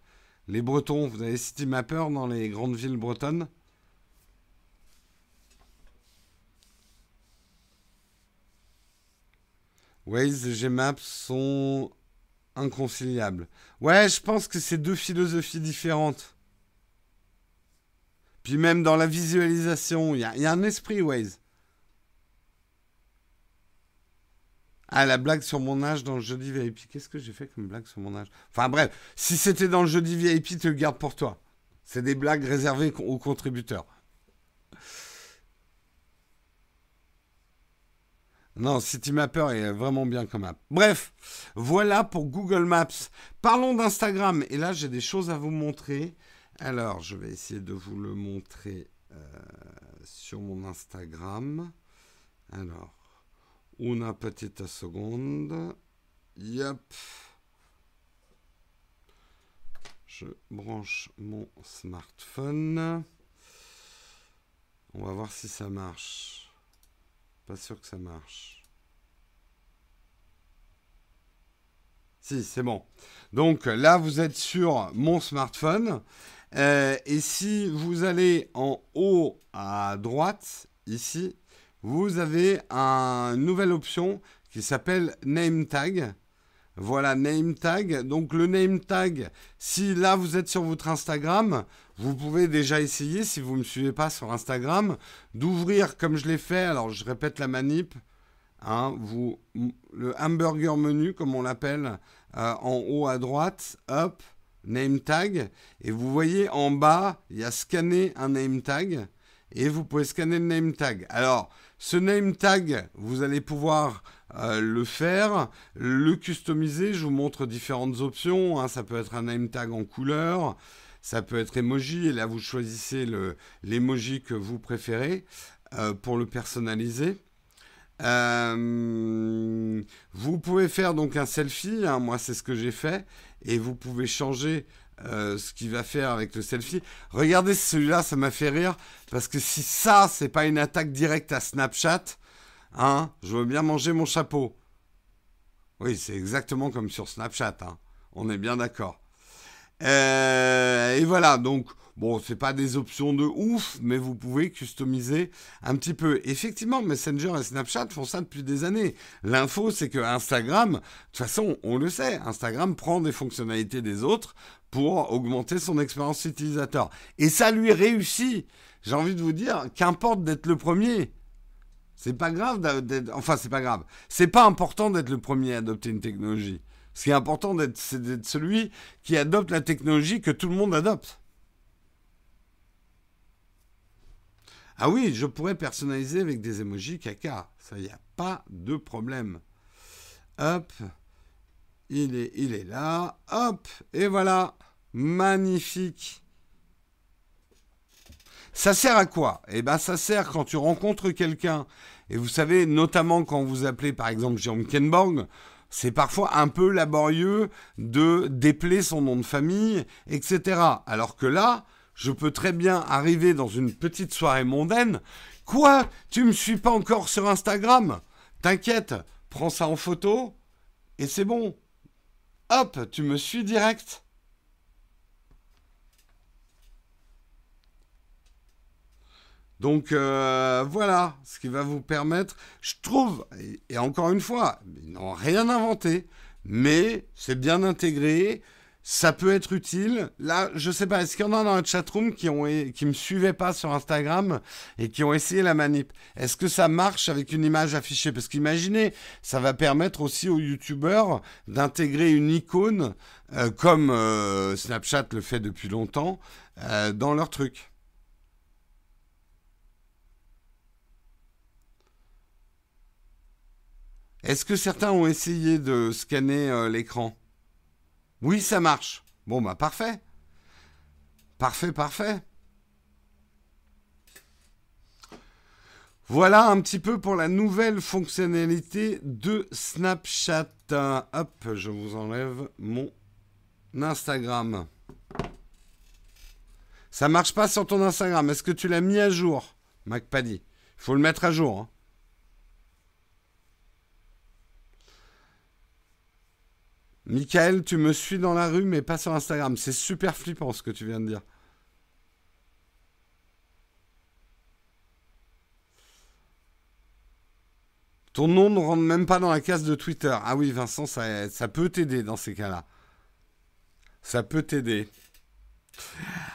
les Bretons, vous avez City Mapper dans les grandes villes bretonnes? Waze et Gmaps sont inconciliables. Ouais, je pense que c'est deux philosophies différentes. Puis même dans la visualisation, il y, y, a un esprit Waze. Ah, la blague sur mon âge dans le jeudi VIP. Qu'est-ce que j'ai fait comme blague sur mon âge? Enfin bref, si c'était dans le jeudi VIP, tu le gardes pour toi. C'est des blagues réservées aux contributeurs. Non, CityMapper est vraiment bien comme app. Bref, voilà pour Google Maps. Parlons d'Instagram. Et là, j'ai des choses à vous montrer. Alors, je vais essayer de vous le montrer euh, sur mon Instagram. Alors. Una petite seconde. Yep. Je branche mon smartphone. On va voir si ça marche. Pas sûr que ça marche. Si, c'est bon. Donc là, vous êtes sur mon smartphone. Euh, et si vous allez en haut à droite, ici, vous avez une nouvelle option qui s'appelle Name Tag. Voilà, name tag. Donc le name tag, si là vous êtes sur votre Instagram, vous pouvez déjà essayer, si vous ne me suivez pas sur Instagram, d'ouvrir comme je l'ai fait. Alors je répète la manip. Hein, vous, le hamburger menu, comme on l'appelle, euh, en haut à droite, hop, name tag. Et vous voyez en bas, il y a scanner un name tag. Et vous pouvez scanner le name tag. Alors, ce name tag, vous allez pouvoir euh, le faire, le customiser. Je vous montre différentes options. Hein. Ça peut être un name tag en couleur, ça peut être emoji. Et là, vous choisissez l'emoji que vous préférez euh, pour le personnaliser. Euh, vous pouvez faire donc un selfie. Hein. moi, c'est ce que j'ai fait. Et vous pouvez changer ce qu'il va faire avec le selfie. Regardez celui-là, ça m'a fait rire parce que si ça, c'est pas une attaque directe à Snapchat, Hein Je veux bien manger mon chapeau. Oui, c'est exactement comme sur Snapchat. Hein. On est bien d'accord. Euh, et voilà, donc, bon, c'est pas des options de ouf, mais vous pouvez customiser un petit peu. Effectivement, Messenger et Snapchat font ça depuis des années. L'info, c'est que Instagram, de toute façon, on le sait, Instagram prend des fonctionnalités des autres pour augmenter son expérience utilisateur. Et ça lui réussit. J'ai envie de vous dire, qu'importe d'être le premier. C'est pas grave d'être. Enfin, c'est pas grave. C'est pas important d'être le premier à adopter une technologie. Ce qui est important, c'est d'être celui qui adopte la technologie que tout le monde adopte. Ah oui, je pourrais personnaliser avec des emojis caca. Ça, il n'y a pas de problème. Hop. Il est, il est là. Hop. Et voilà. Magnifique. Ça sert à quoi? Eh bien, ça sert quand tu rencontres quelqu'un, et vous savez, notamment quand vous appelez par exemple Jérôme Kenborg, c'est parfois un peu laborieux de dépeler son nom de famille, etc. Alors que là, je peux très bien arriver dans une petite soirée mondaine. Quoi? Tu me suis pas encore sur Instagram? T'inquiète, prends ça en photo et c'est bon. Hop, tu me suis direct. Donc euh, voilà, ce qui va vous permettre, je trouve, et, encore une fois, ils n'ont rien inventé, mais c'est bien intégré, ça peut être utile. Là, je sais pas, est-ce qu'il y en a dans la chatroom qui ont qui me suivaient pas sur Instagram et qui ont essayé la manip? Est-ce que ça marche avec une image affichée? Parce qu'imaginez, ça va permettre aussi aux youtubeurs d'intégrer une icône euh, comme euh, Snapchat le fait depuis longtemps dans leur truc. Est-ce que certains ont essayé de scanner euh, l'écran? Oui, ça marche. Bon, bah parfait. Parfait, parfait. Voilà un petit peu pour la nouvelle fonctionnalité de Snapchat. Hop, je vous enlève mon Instagram. Ça marche pas sur ton Instagram. Est-ce que tu l'as mis à jour, MacPaddy Il faut le mettre à jour. Hein. Michael, tu me suis dans la rue, mais pas sur Instagram. C'est super flippant ce que tu viens de dire. Ton nom ne rentre même pas dans la case de Twitter. Ah oui, Vincent, ça, ça peut t'aider dans ces cas-là. Ça peut t'aider.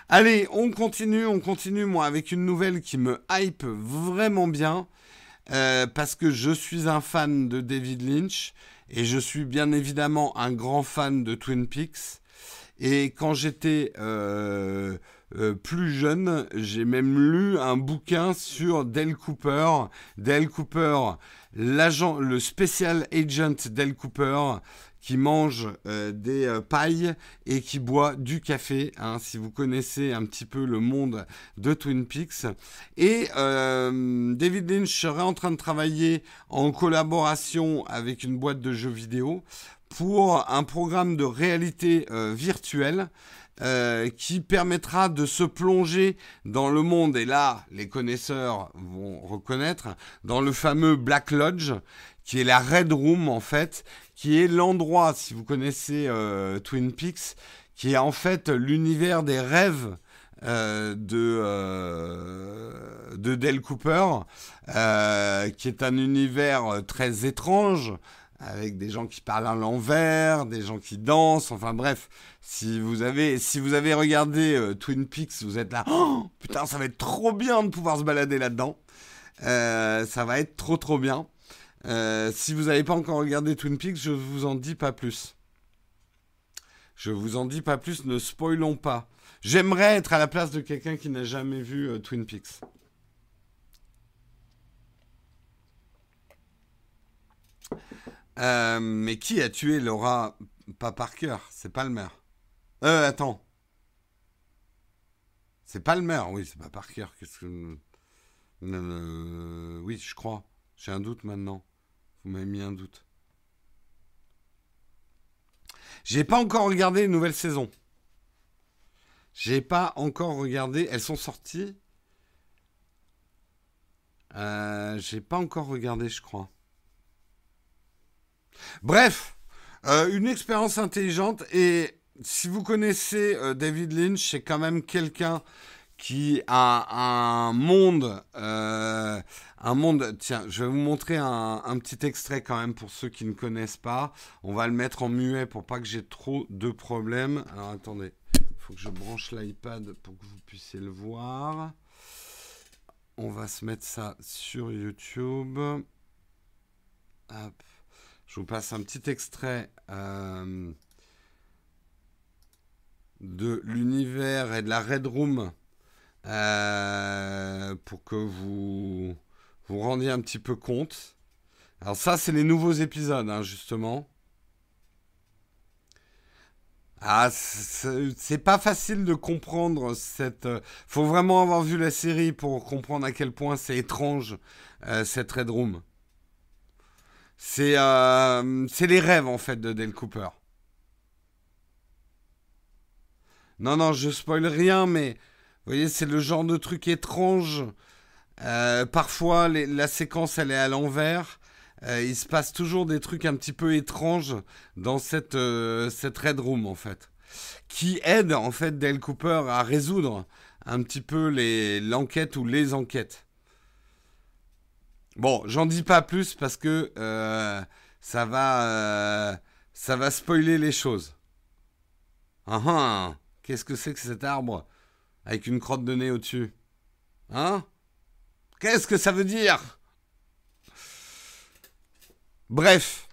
Allez, on continue, on continue, moi, avec une nouvelle qui me hype vraiment bien. Euh, parce que je suis un fan de David Lynch. Et je suis bien évidemment un grand fan de Twin Peaks. Et quand j'étais euh, euh, plus jeune, j'ai même lu un bouquin sur Dale Cooper. Dale Cooper, l'agent, le special agent Dale Cooper, qui mange euh, des euh, pailles et qui boit du café, hein, si vous connaissez un petit peu le monde de Twin Peaks. Et euh, David Lynch serait en train de travailler en collaboration avec une boîte de jeux vidéo pour un programme de réalité virtuelle. qui permettra de se plonger dans le monde, et là les connaisseurs vont reconnaître, dans le fameux Black Lodge, qui est la Red Room en fait, qui est l'endroit, si vous connaissez euh, Twin Peaks, qui est en fait l'univers des rêves euh, de, euh, de Dale Cooper, qui est un univers très étrange, avec des gens qui parlent à l'envers, des gens qui dansent, enfin bref, si vous avez, si vous avez regardé euh, Twin Peaks, vous êtes là, oh, putain, ça va être trop bien de pouvoir se balader là-dedans. Euh, ça va être trop trop bien. Euh, si vous n'avez pas encore regardé Twin Peaks, je vous en dis pas plus. Je vous en dis pas plus, ne spoilons pas. J'aimerais être à la place de quelqu'un qui n'a jamais vu Twin Peaks. Euh, mais qui a tué Laura Pas Parker, c'est maire. Euh, attends. C'est maire, oui, c'est pas Parker. Qu'est-ce que. Euh, oui, je crois. J'ai un doute maintenant. Vous m'avez mis un doute. J'ai pas encore regardé les nouvelles saisons. J'ai pas encore regardé. Elles sont sorties. Euh, J'ai pas encore regardé, je crois. Bref, euh, une expérience intelligente et si vous connaissez euh, David Lynch, c'est quand même quelqu'un qui a un monde, euh, un monde. Tiens, je vais vous montrer un, petit extrait quand même pour ceux qui ne connaissent pas. On va le mettre en muet pour pas que j'ai trop de problèmes. Alors attendez, faut que je branche l'iPad pour que vous puissiez le voir. On va se mettre ça sur YouTube. Hop. Je vous passe un petit extrait euh, de l'univers et de la Red Room euh, pour que vous vous rendiez un petit peu compte. Alors ça, c'est les nouveaux épisodes, hein, justement. Ah, c'est pas facile de comprendre cette. Euh, faut vraiment avoir vu la série pour comprendre à quel point c'est étrange cette Red Room. Euh, c'est les rêves en fait de Dale Cooper. Non, non, je spoil rien, mais vous voyez, c'est le genre de truc étrange. Euh, parfois, la séquence, elle est à l'envers. Euh, il se passe toujours des trucs un petit peu étranges dans cette, cette Red Room, en fait. Qui aide, en fait, Dale Cooper à résoudre un petit peu l'enquête ou les enquêtes. Bon, j'en dis pas plus parce que euh, ça va, euh, ça spoiler les choses. Ah, ah Qu'est-ce que c'est que cet arbre? Avec une crotte de nez au-dessus. Hein? Qu'est-ce que ça veut dire? Bref,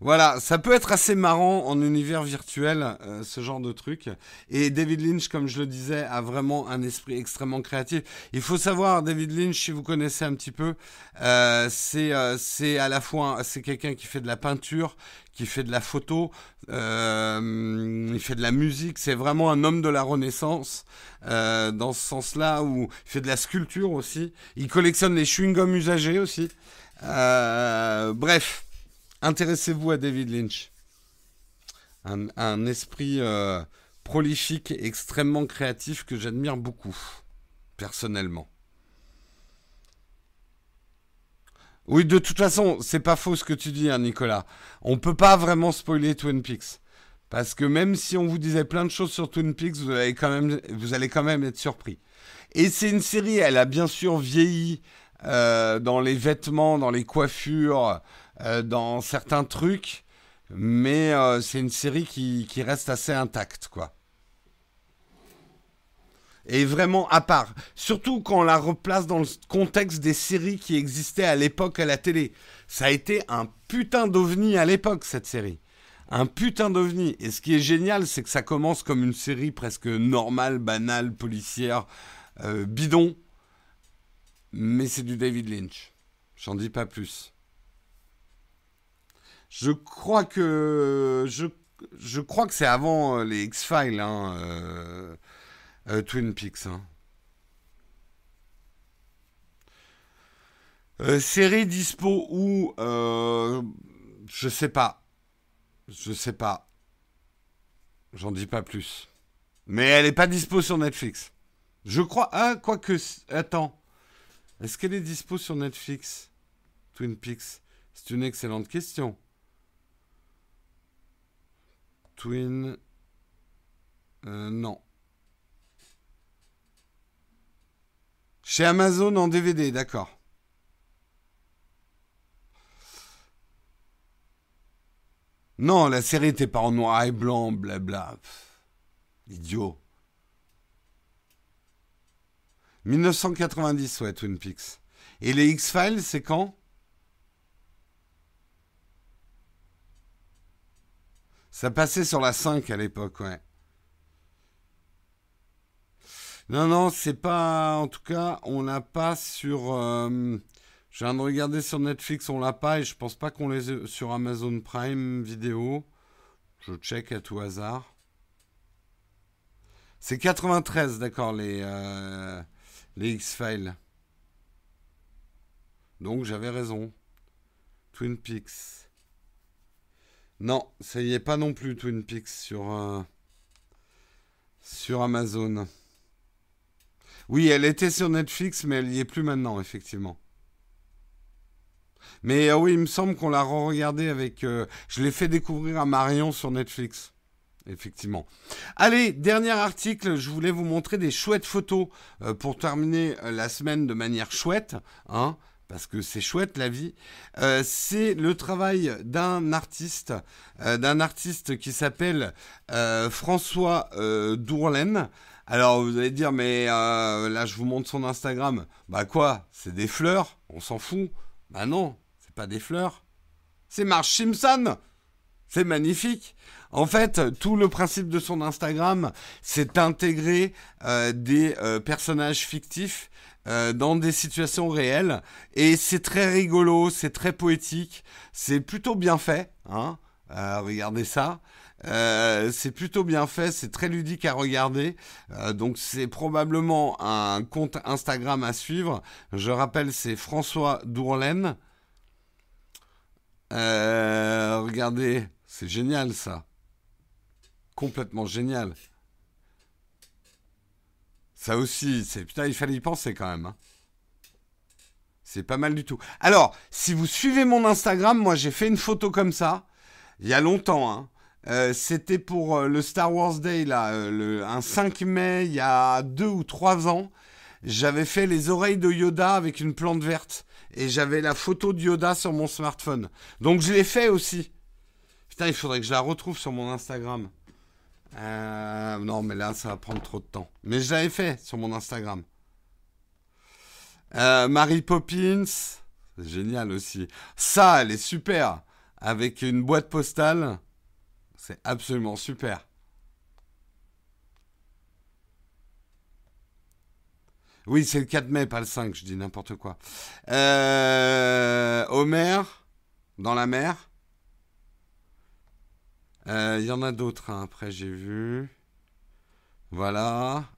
voilà, ça peut être assez marrant en univers virtuel, euh, ce genre de truc. Et David Lynch, comme je le disais, a vraiment un esprit extrêmement créatif. Il faut savoir, David Lynch, si vous connaissez un petit peu, euh, euh, c'est à la fois, c'est quelqu'un qui fait de la peinture, qui fait de la photo, il fait de la musique. C'est vraiment un homme de la Renaissance, dans ce sens-là, où il fait de la sculpture aussi. Il collectionne les chewing-gums usagés aussi. bref. Intéressez-vous à David Lynch. Un, esprit euh, prolifique, extrêmement créatif que j'admire beaucoup, personnellement. Oui, de toute façon, c'est pas faux ce que tu dis, hein, Nicolas. On peut pas vraiment spoiler Twin Peaks. Parce que même si on vous disait plein de choses sur Twin Peaks, vous allez quand même, être surpris. Et c'est une série, elle a bien sûr vieilli euh, dans les vêtements, dans les coiffures, dans certains trucs, mais euh, c'est une série qui, qui, reste assez intacte, quoi. Et vraiment à part. Surtout quand on la replace dans le contexte des séries qui existaient à l'époque à la télé. Ça a été un putain d'ovni à l'époque, cette série. Un putain d'ovni. Et ce qui est génial, c'est que ça commence comme une série presque normale, banale, policière, euh, bidon. Mais c'est du David Lynch. J'en dis pas plus. Je crois que je, je crois que c'est avant euh, les X-Files, hein, euh, euh, Twin Peaks. Hein. série dispo ou je sais pas, je sais pas, j'en dis pas plus. Mais elle est pas dispo sur Netflix. Je crois. Ah, quoique. Attends. Est-ce qu'elle est dispo sur Netflix? Twin Peaks C'est une excellente question. Twin. Euh, non. Chez Amazon en DVD, d'accord. Non, la série n'était pas en noir et blanc, blabla. idiot. 1990, ouais, Twin Peaks. Et les X-Files, c'est quand? Ça passait sur la 5 à l'époque, ouais. Non, non, c'est pas. En tout cas, on l'a pas sur. Euh, je viens de regarder sur Netflix, on l'a pas et je pense pas qu'on les sur Amazon Prime vidéo. Je check à tout hasard. C'est 93, d'accord, les, euh, les X-Files. Donc j'avais raison. Twin Peaks. Non, ça y est pas non plus Twin Peaks sur, euh, sur Amazon. Oui, elle était sur Netflix, mais elle n'y est plus maintenant, effectivement. Mais euh, oui, il me semble qu'on l'a re-regardé avec. Euh, je l'ai fait découvrir à Marion sur Netflix. Effectivement. Allez, dernier article, je voulais vous montrer des chouettes photos pour terminer la semaine de manière chouette. Hein parce que c'est chouette la vie, euh, c'est le travail d'un artiste, euh, d'un artiste qui s'appelle euh, François Dourlaine. Alors vous allez dire, mais là je vous montre son Instagram. Bah quoi? C'est des fleurs? On s'en fout? Bah non, c'est pas des fleurs. C'est Marge Simpson C'est magnifique en fait, tout le principe de son Instagram, c'est d'intégrer des personnages fictifs euh, dans des situations réelles. Et c'est très rigolo, c'est très poétique, c'est plutôt bien fait. Hein euh, regardez ça. Euh, c'est plutôt bien fait, c'est très ludique à regarder. donc c'est probablement un compte Instagram à suivre. Je rappelle, c'est François Dourlaine. regardez, c'est génial ça. Complètement génial. Ça aussi, c'est putain, il fallait y penser quand même. Hein. C'est pas mal du tout. Alors, si vous suivez mon Instagram, moi j'ai fait une photo comme ça, il y a longtemps. Hein. Euh, c'était pour euh, le Star Wars Day, là, euh, le, un 5 mai, il y a deux ou trois ans. J'avais fait les oreilles de Yoda avec une plante verte. Et j'avais la photo de Yoda sur mon smartphone. Donc je l'ai fait aussi. Putain, il faudrait que je la retrouve sur mon Instagram. Euh, non, mais là, ça va prendre trop de temps. Mais je l'avais fait sur mon Instagram. Euh, Mary Poppins, génial aussi. Ça, elle est super. Avec une boîte postale, c'est absolument super. Oui, c'est le 4 mai, pas le 5, je dis n'importe quoi. Euh, Homer, dans la mer. Il euh, y en a d'autres, hein. après j'ai vu. Voilà.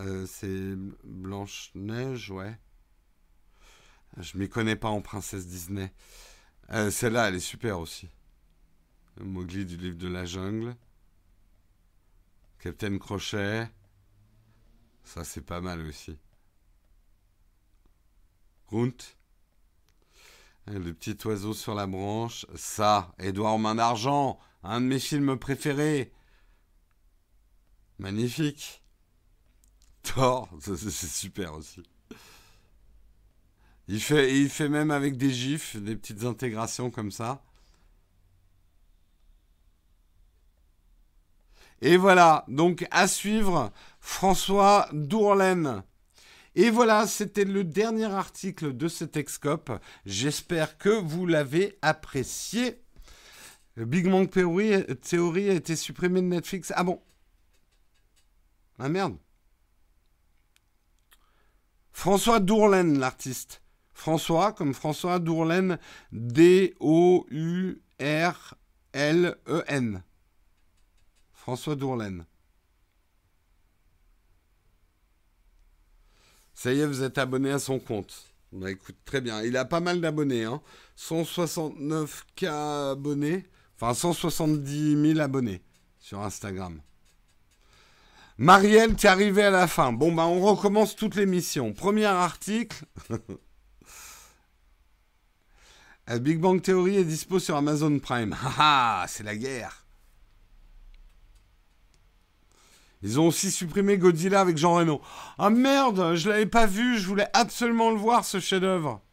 Euh, c'est Blanche-Neige, ouais. Je m'y connais pas en princesse Disney. Euh, celle-là, elle est super aussi. Mowgli du livre de la jungle. Captain Crochet. Ça, c'est pas mal aussi. Runt. Le petit oiseau sur la branche. Ça, Edouard en main d'argent. Un de mes films préférés. Magnifique. Thor, c'est super aussi. Il fait, même avec des gifs, des petites intégrations comme ça. Et voilà, donc à suivre, François Dourlaine. Et voilà, c'était le dernier article de cet Excope. J'espère que vous l'avez apprécié. Big Bang Theory, a été supprimé de Netflix. Ah bon? Ah merde. François Dourlaine, l'artiste. François, comme François Dourlaine, D-O-U-R-L-E-N. François Dourlaine. Ça y est, vous êtes abonné à son compte. Bah écoute, très bien. Il a pas mal d'abonnés. Hein. 169K abonnés. Enfin, 170 000 abonnés sur Instagram. Marielle, es arrivé à la fin. Bon, bah, on recommence toutes les missions. Premier article. Big Bang Theory est dispo sur Amazon Prime. Ah, c'est la guerre. Ils ont aussi supprimé Godzilla avec Jean Reno. Ah merde, je l'avais pas vu, je voulais absolument le voir ce chef-d'œuvre.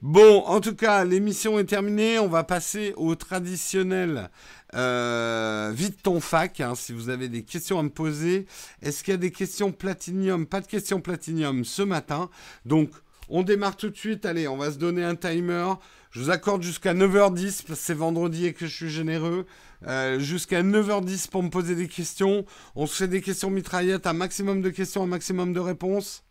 Bon, en tout cas, l'émission est terminée. On va passer au traditionnel euh, vite ton fac. Hein, si vous avez des questions à me poser. Est-ce qu'il y a des questions platinium? Pas de questions platinium ce matin. Donc, on démarre tout de suite. Allez, on va se donner un timer. Je vous accorde jusqu'à 9h10 parce que c'est vendredi et que je suis généreux. Euh, jusqu'à 9h10 pour me poser des questions. On se fait des questions mitraillettes, un maximum de questions, un maximum de réponses.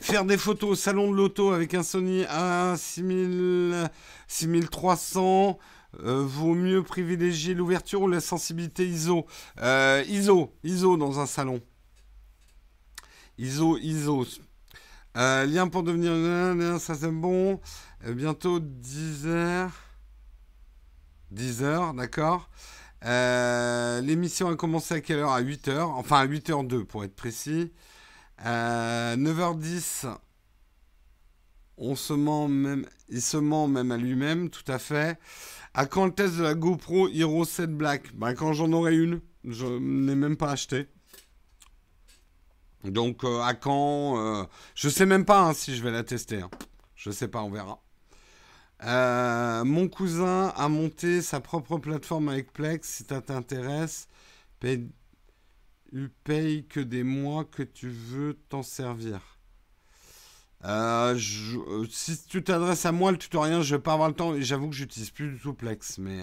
Faire des photos au salon de l'auto avec un Sony A6300 euh, vaut mieux privilégier l'ouverture ou la sensibilité ISO euh, ISO, ISO dans un salon. ISO, ISO. lien pour devenir... Ça c'est bon. bientôt 10 h 10 heures, d'accord. Euh, l'émission a commencé à quelle heure? À 8 h Enfin, à 8h02 pour être précis. 9h10, euh, on se ment même, il se ment même à lui-même, tout à fait. À quand le test de la GoPro Hero 7 Black? Ben, Quand j'en aurai une, je n'ai même pas acheté. Donc euh, à quand Je sais même pas hein, si je vais la tester. Hein. Je sais pas, on verra. Euh, mon cousin a monté sa propre plateforme avec Plex. Si ça t'intéresse, paye, paye que des mois que tu veux t'en servir. Euh, euh, si tu t'adresses à moi, le tutoriel, je vais pas avoir le temps. J'avoue que j'utilise plus du tout Plex. Mais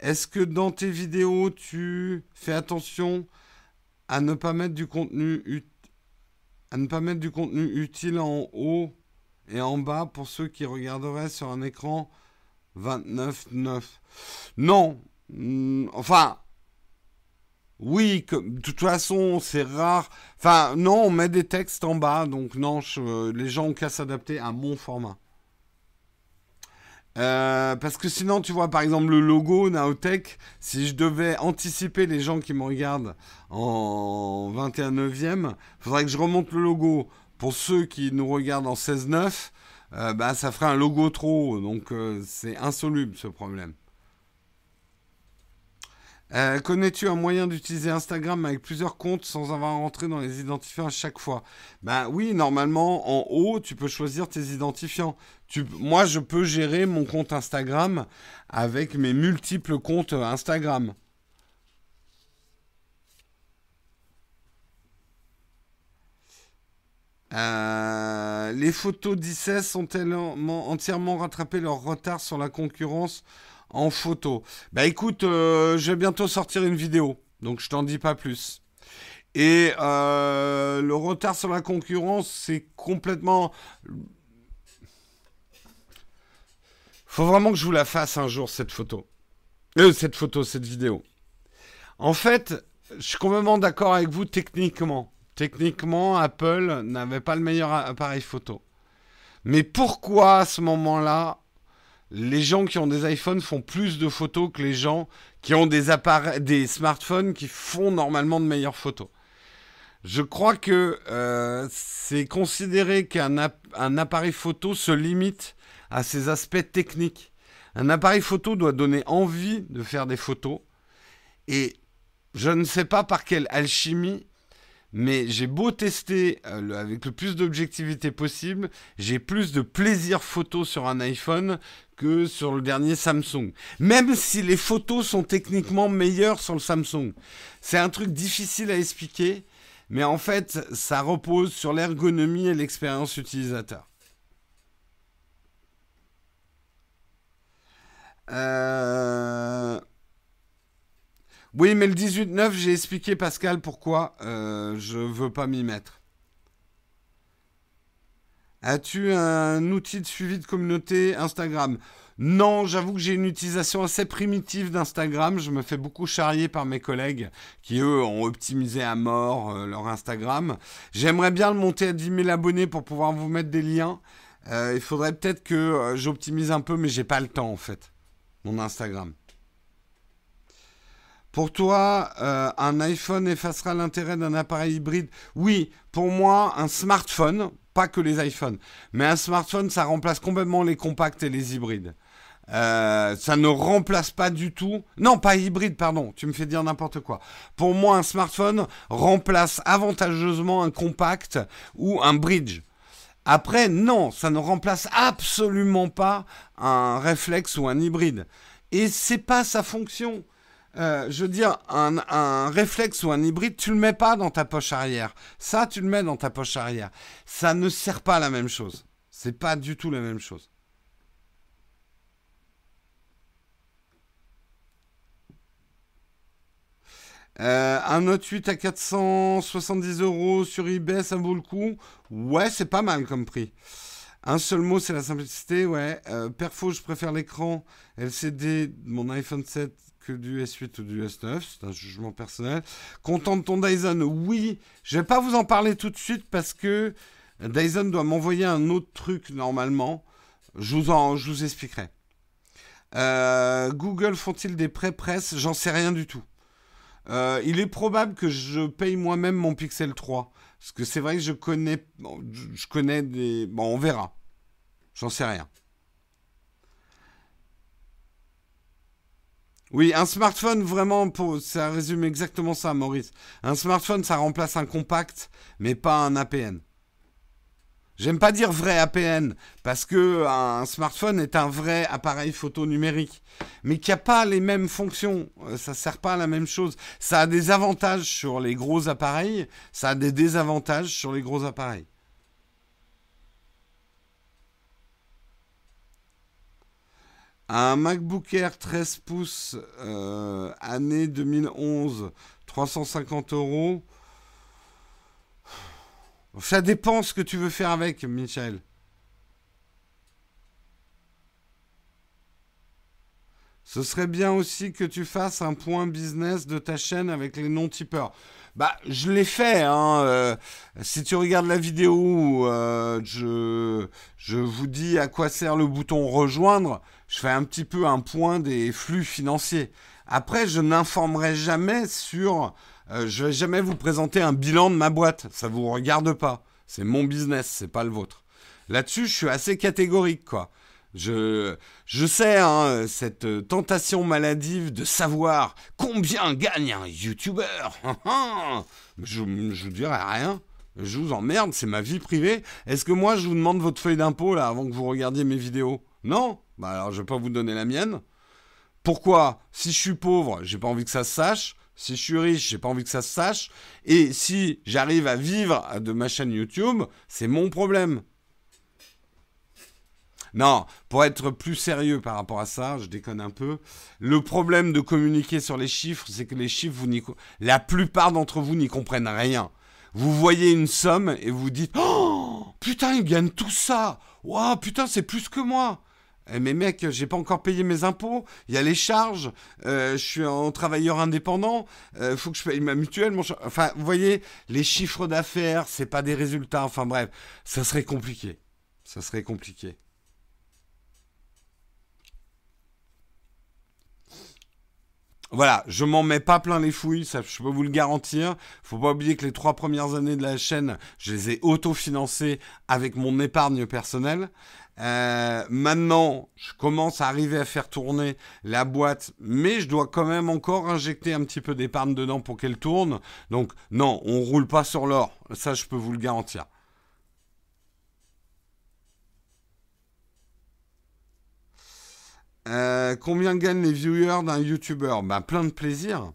est-ce que dans tes vidéos, tu fais attention à ne pas mettre du contenu à ne pas mettre du contenu utile en haut et en bas pour ceux qui regarderaient sur un écran 29.9. Non, enfin, oui, de toute façon, c'est rare. Enfin, non, on met des textes en bas, donc non, les gens ont qu'à s'adapter à mon format. Euh, parce que sinon, tu vois, par exemple, le logo Naotech, si je devais anticiper les gens qui me regardent en 21 9e, il faudrait que je remonte le logo pour ceux qui nous regardent en 16-9, euh, bah, ça ferait un logo trop. Donc euh, c'est insoluble ce problème. Euh, connais-tu un moyen d'utiliser Instagram avec plusieurs comptes sans avoir à rentrer dans les identifiants à chaque fois? Ben oui, normalement, en haut, tu peux choisir tes identifiants. moi, je peux gérer mon compte Instagram avec mes multiples comptes Instagram. Euh, les photos d'ICES ont-elles entièrement rattrapé leur retard sur la concurrence en photo Bah écoute, euh, je vais bientôt sortir une vidéo, donc je t'en dis pas plus. Et euh, le retard sur la concurrence, c'est complètement... Faut vraiment que je vous la fasse un jour, cette photo. Euh, cette photo, cette vidéo. En fait, je suis complètement d'accord avec vous techniquement. Techniquement, Apple n'avait pas le meilleur appareil photo. Mais pourquoi à ce moment-là, les gens qui ont des iPhones font plus de photos que les gens qui ont des, des smartphones qui font normalement de meilleures photos Je crois que euh, c'est considéré qu'un appareil photo se limite à ses aspects techniques. Un appareil photo doit donner envie de faire des photos. Et je ne sais pas par quelle alchimie mais j'ai beau tester euh, avec le plus d'objectivité possible, j'ai plus de plaisir photo sur un iPhone que sur le dernier Samsung. Même si les photos sont techniquement meilleures sur le Samsung. C'est un truc difficile à expliquer, mais en fait, ça repose sur l'ergonomie et l'expérience utilisateur. Euh... Oui, mais le 18-9, j'ai expliqué, Pascal, pourquoi euh, je veux pas m'y mettre. As-tu un outil de suivi de communauté Instagram? Non, j'avoue que j'ai une utilisation assez primitive d'Instagram. Je me fais beaucoup charrier par mes collègues qui, eux, ont optimisé à mort euh, leur Instagram. J'aimerais bien le monter à 10 000 abonnés pour pouvoir vous mettre des liens. Euh, il faudrait peut-être que euh, j'optimise un peu, mais j'ai pas le temps, en fait, mon Instagram. Pour toi, euh, un iPhone effacera l'intérêt d'un appareil hybride? Oui, pour moi, un smartphone, pas que les iPhones, mais un smartphone, ça remplace complètement les compacts et les hybrides. Euh, ça ne remplace pas du tout. Non, pas hybride, pardon. Tu me fais dire n'importe quoi. Pour moi, un smartphone remplace avantageusement un compact ou un bridge. Après, non, ça ne remplace absolument pas un réflexe ou un hybride. Et c'est pas sa fonction. Euh, je veux dire, un, réflexe ou un hybride, tu le mets pas dans ta poche arrière. Ça, tu le mets dans ta poche arrière. Ça ne sert pas la même chose. C'est pas du tout la même chose. Euh, un Note 8 à 470 euros sur eBay, ça vaut le coup Ouais, c'est pas mal comme prix. Un seul mot, c'est la simplicité, ouais. Euh, perfo, je préfère l'écran LCD de mon iPhone 7 que du S8 ou du S9, c'est un jugement personnel. Content de ton Dyson? Oui, je vais pas vous en parler tout de suite parce que Dyson doit m'envoyer un autre truc normalement. Je vous, en, je vous expliquerai. Euh, Google font-ils des pré-presse J'en sais rien du tout. Euh, il est probable que je paye moi-même mon Pixel 3. Parce que c'est vrai que je connais, je connais des... Bon, on verra. J'en sais rien. Oui, un smartphone, vraiment, pour, ça résume exactement ça, Maurice. Un smartphone, ça remplace un compact, mais pas un APN. J'aime pas dire vrai APN parce que un smartphone est un vrai appareil photo numérique, mais qui a pas les mêmes fonctions. Euh, ça sert pas à la même chose. Ça a des avantages sur les gros appareils, ça a des désavantages sur les gros appareils. Un MacBook Air 13 pouces, euh, année 2011, 350 euros. Ça dépend ce que tu veux faire avec, Michel. Ce serait bien aussi que tu fasses un point business de ta chaîne avec les non-tipeurs. Bah, je l'ai fait. Hein, euh, si tu regardes la vidéo, euh, je, je vous dis à quoi sert le bouton rejoindre. Je fais un petit peu un point des flux financiers. Après, je n'informerai jamais sur euh, je vais jamais vous présenter un bilan de ma boîte. Ça vous regarde pas. C'est mon business, c'est pas le vôtre. Là-dessus, je suis assez catégorique, quoi. Je, sais, hein, cette tentation maladive de savoir combien gagne un YouTuber. je, je vous dirai rien. Je vous emmerde, c'est ma vie privée. Est-ce que moi, je vous demande votre feuille d'impôt, là, avant que vous regardiez mes vidéos? Non? Bah alors, je vais pas vous donner la mienne. Pourquoi? Si je suis pauvre, j'ai pas envie que ça se sache. Si je suis riche, j'ai pas envie que ça se sache. Et si j'arrive à vivre de ma chaîne YouTube, c'est mon problème. Non, pour être plus sérieux par rapport à ça, je déconne un peu. Le problème de communiquer sur les chiffres, c'est que les chiffres, vous la plupart d'entre vous n'y comprennent rien. Vous voyez une somme et vous dites Oh putain, il gagne tout ça Waouh, putain, c'est plus que moi eh, mais mec, j'ai pas encore payé mes impôts, il y a les charges, euh, je suis un travailleur indépendant, euh, faut que je paye ma mutuelle, enfin, vous voyez, les chiffres d'affaires, c'est pas des résultats, enfin bref, ça serait compliqué. Ça serait compliqué. Voilà, je m'en mets pas plein les fouilles, ça je peux vous le garantir. Faut pas oublier que les trois premières années de la chaîne, je les ai autofinancées avec mon épargne personnelle. Euh, maintenant, je commence à arriver à faire tourner la boîte, mais je dois quand même encore injecter un petit peu d'épargne dedans pour qu'elle tourne. Donc non, on roule pas sur l'or, ça je peux vous le garantir. Euh, combien gagnent les viewers d'un YouTuber? Ben plein de plaisir.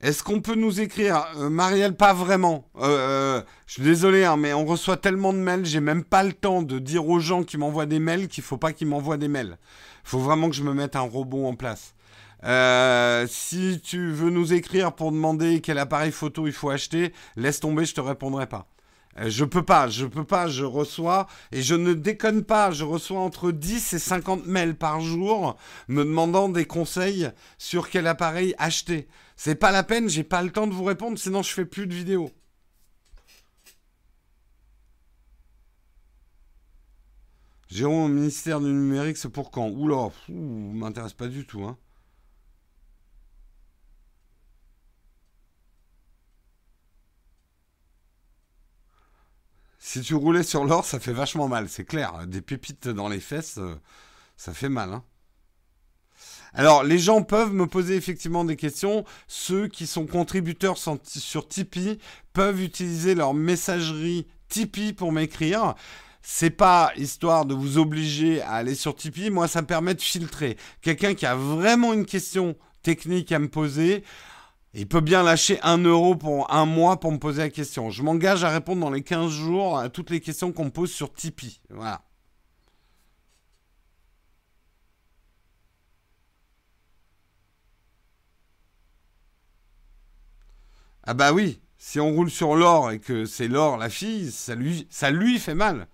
Est-ce qu'on peut nous écrire? Euh, Marielle, pas vraiment. Euh, je suis désolé, hein, mais on reçoit tellement de mails, j'ai même pas le temps de dire aux gens qui m'envoient des mails qu'il faut pas qu'ils m'envoient des mails. Il faut vraiment que je me mette un robot en place. si tu veux nous écrire pour demander quel appareil photo il faut acheter, laisse tomber, je te répondrai pas. Je peux pas, je peux pas, je reçois, et je ne déconne pas, je reçois entre 10 et 50 mails par jour me demandant des conseils sur quel appareil acheter. C'est pas la peine, j'ai pas le temps de vous répondre, sinon je fais plus de vidéos. Jérôme, au ministère du numérique, c'est pour quand? Oula, m'intéresse pas du tout. Hein. Si tu roulais sur l'or, ça fait vachement mal, c'est clair. Des pépites dans les fesses, euh, ça fait mal. Hein. Alors, les gens peuvent me poser effectivement des questions. Ceux qui sont contributeurs sur Tipeee peuvent utiliser leur messagerie Tipeee pour m'écrire. C'est pas histoire de vous obliger à aller sur Tipeee. Moi, ça me permet de filtrer. Quelqu'un qui a vraiment une question technique à me poser, il peut bien lâcher un euro pour un mois pour me poser la question. Je m'engage à répondre dans les 15 jours à toutes les questions qu'on me pose sur Tipeee. Voilà. Ah bah oui, si on roule sur l'or et que c'est l'or la fille, ça lui, ça lui fait mal.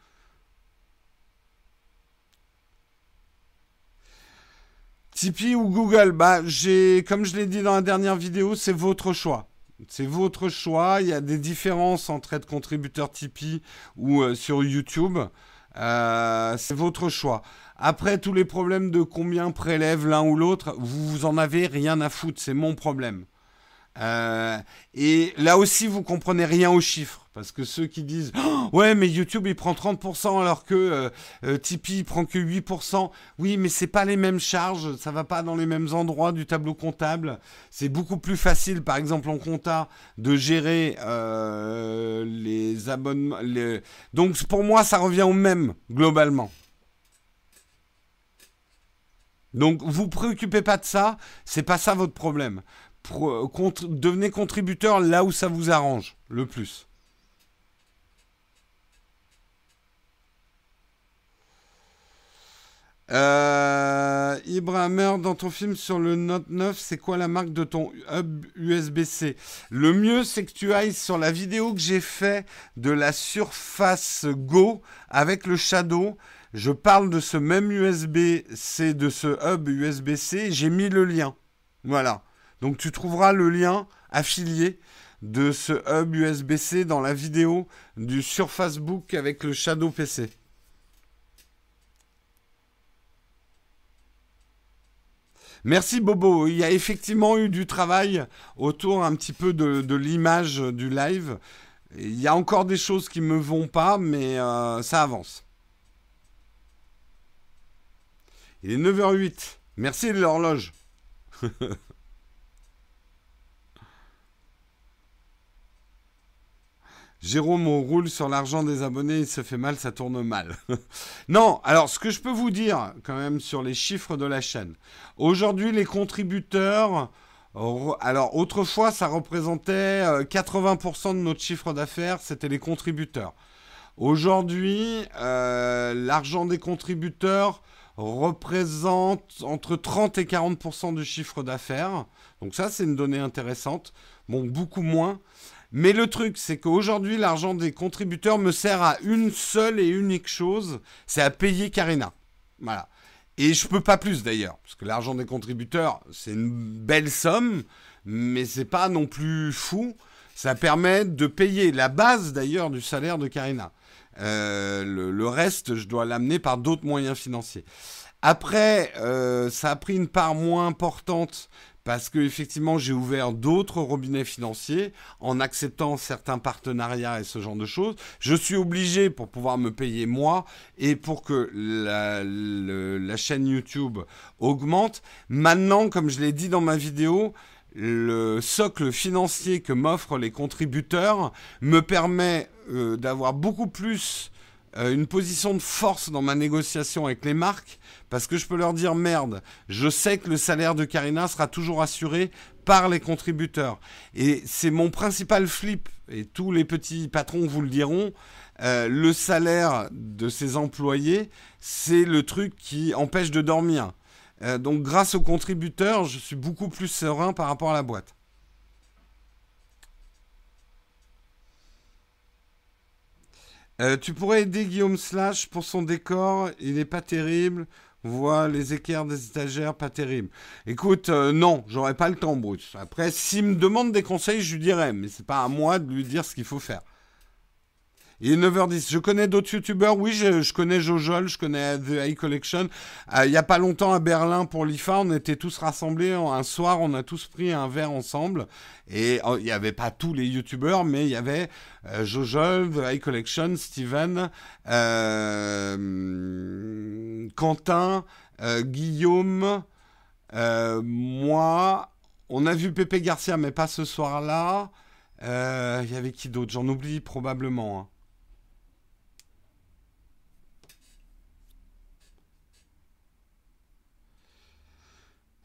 Tipeee ou Google, bah j'ai, comme je l'ai dit dans la dernière vidéo, c'est votre choix. C'est votre choix. Il y a des différences entre être contributeur Tipeee ou euh, sur YouTube. Euh, c'est votre choix. Après tous les problèmes de combien prélève l'un ou l'autre, vous vous en avez rien à foutre. C'est mon problème. Euh, et là aussi, vous comprenez rien aux chiffres. Parce que ceux qui disent oh, Ouais, mais YouTube il prend 30% alors que euh, euh, Tipeee il prend que 8%. Oui, mais c'est pas les mêmes charges, ça va pas dans les mêmes endroits du tableau comptable. C'est beaucoup plus facile, par exemple en compta, de gérer les abonnements. Donc pour moi, ça revient au même, globalement. Donc vous préoccupez pas de ça, c'est pas ça votre problème. Euh, devenez contributeur là où ça vous arrange le plus. Euh, Ibrahim, dans ton film sur le Note 9, c'est quoi la marque de ton hub USB-C Le mieux, c'est que tu ailles sur la vidéo que j'ai fait de la Surface Go avec le Shadow. Je parle de ce même USB-C, de ce hub USB-C. J'ai mis le lien. Voilà. Donc tu trouveras le lien affilié de ce hub USB-C dans la vidéo du Surface Book avec le Shadow PC. Merci Bobo. Il y a effectivement eu du travail autour un petit peu de, l'image du live. Il y a encore des choses qui ne me vont pas, mais euh, ça avance. Il est 9h08. Merci de l'horloge. Jérôme, on roule sur l'argent des abonnés, il se fait mal, ça tourne mal. non, alors ce que je peux vous dire quand même sur les chiffres de la chaîne. Aujourd'hui, les contributeurs, alors autrefois, ça représentait 80% euh, de notre chiffre d'affaires, c'était les contributeurs. Aujourd'hui, euh, l'argent des contributeurs représente entre 30 et 40% du chiffre d'affaires. Donc ça, c'est une donnée intéressante. Bon, beaucoup moins. Mais le truc, c'est qu'aujourd'hui, l'argent des contributeurs me sert à une seule et unique chose, c'est à payer Karina. Voilà. Et je peux pas plus d'ailleurs, parce que l'argent des contributeurs, c'est une belle somme, mais c'est pas non plus fou. Ça permet de payer la base d'ailleurs du salaire de Karina. Euh, le, reste, je dois l'amener par d'autres moyens financiers. Après, euh, ça a pris une part moins importante parce que effectivement j'ai ouvert d'autres robinets financiers en acceptant certains partenariats et ce genre de choses. Je suis obligé pour pouvoir me payer moi et pour que la, chaîne YouTube augmente. Maintenant, comme je l'ai dit dans ma vidéo, le socle financier que m'offrent les contributeurs me permet euh, d'avoir beaucoup plus euh, une position de force dans ma négociation avec les marques parce que je peux leur dire merde, je sais que le salaire de Karina sera toujours assuré par les contributeurs. Et c'est mon principal flip, et tous les petits patrons vous le diront, euh, le salaire de ses employés, c'est le truc qui empêche de dormir. Euh, donc grâce aux contributeurs, je suis beaucoup plus serein par rapport à la boîte. Euh, tu pourrais aider Guillaume Slash pour son décor, il n'est pas terrible. Voit les équerres des étagères, pas terrible. Écoute, euh, non, j'aurais pas le temps, Bruce. Après, s'il me demande des conseils, je lui dirai, mais c'est pas à moi de lui dire ce qu'il faut faire. Il est 9h10. Je connais d'autres youtubeurs. Oui, je, connais Jojol, je connais The High Collection. Euh, il n'y a pas longtemps à Berlin pour l'IFA, on était tous rassemblés. Un soir, on a tous pris un verre ensemble. Et oh, il n'y avait pas tous les youtubeurs, mais il y avait euh, The High Collection, Steven, euh, Quentin, Guillaume, moi. On a vu Pepe Garcia, mais pas ce soir-là. Il y avait qui d'autre? J'en oublie probablement. Hein.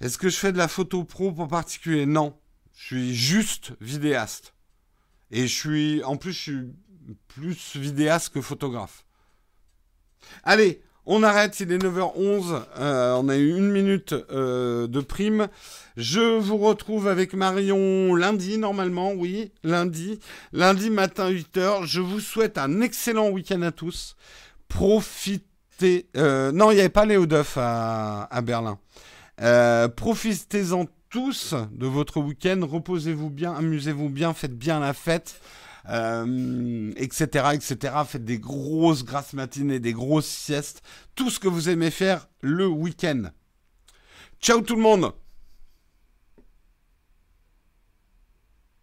Est-ce que je fais de la photo pro pour particulier? Non. Je suis juste vidéaste. Et je suis. En plus, je suis plus vidéaste que photographe. Allez, on arrête, il est 9h11. Euh, on a eu une minute euh, de prime. Je vous retrouve avec Marion lundi, normalement, oui, lundi. Lundi matin, 8h. Je vous souhaite un excellent week-end à tous. Profitez. Euh, non, il n'y avait pas Léo Duff à Berlin. Euh, profitez-en tous de votre week-end, reposez-vous bien, amusez-vous bien, faites bien la fête, etc., euh, etc. Faites des grosses grasses matinées, des grosses siestes, tout ce que vous aimez faire le week-end. Ciao tout le monde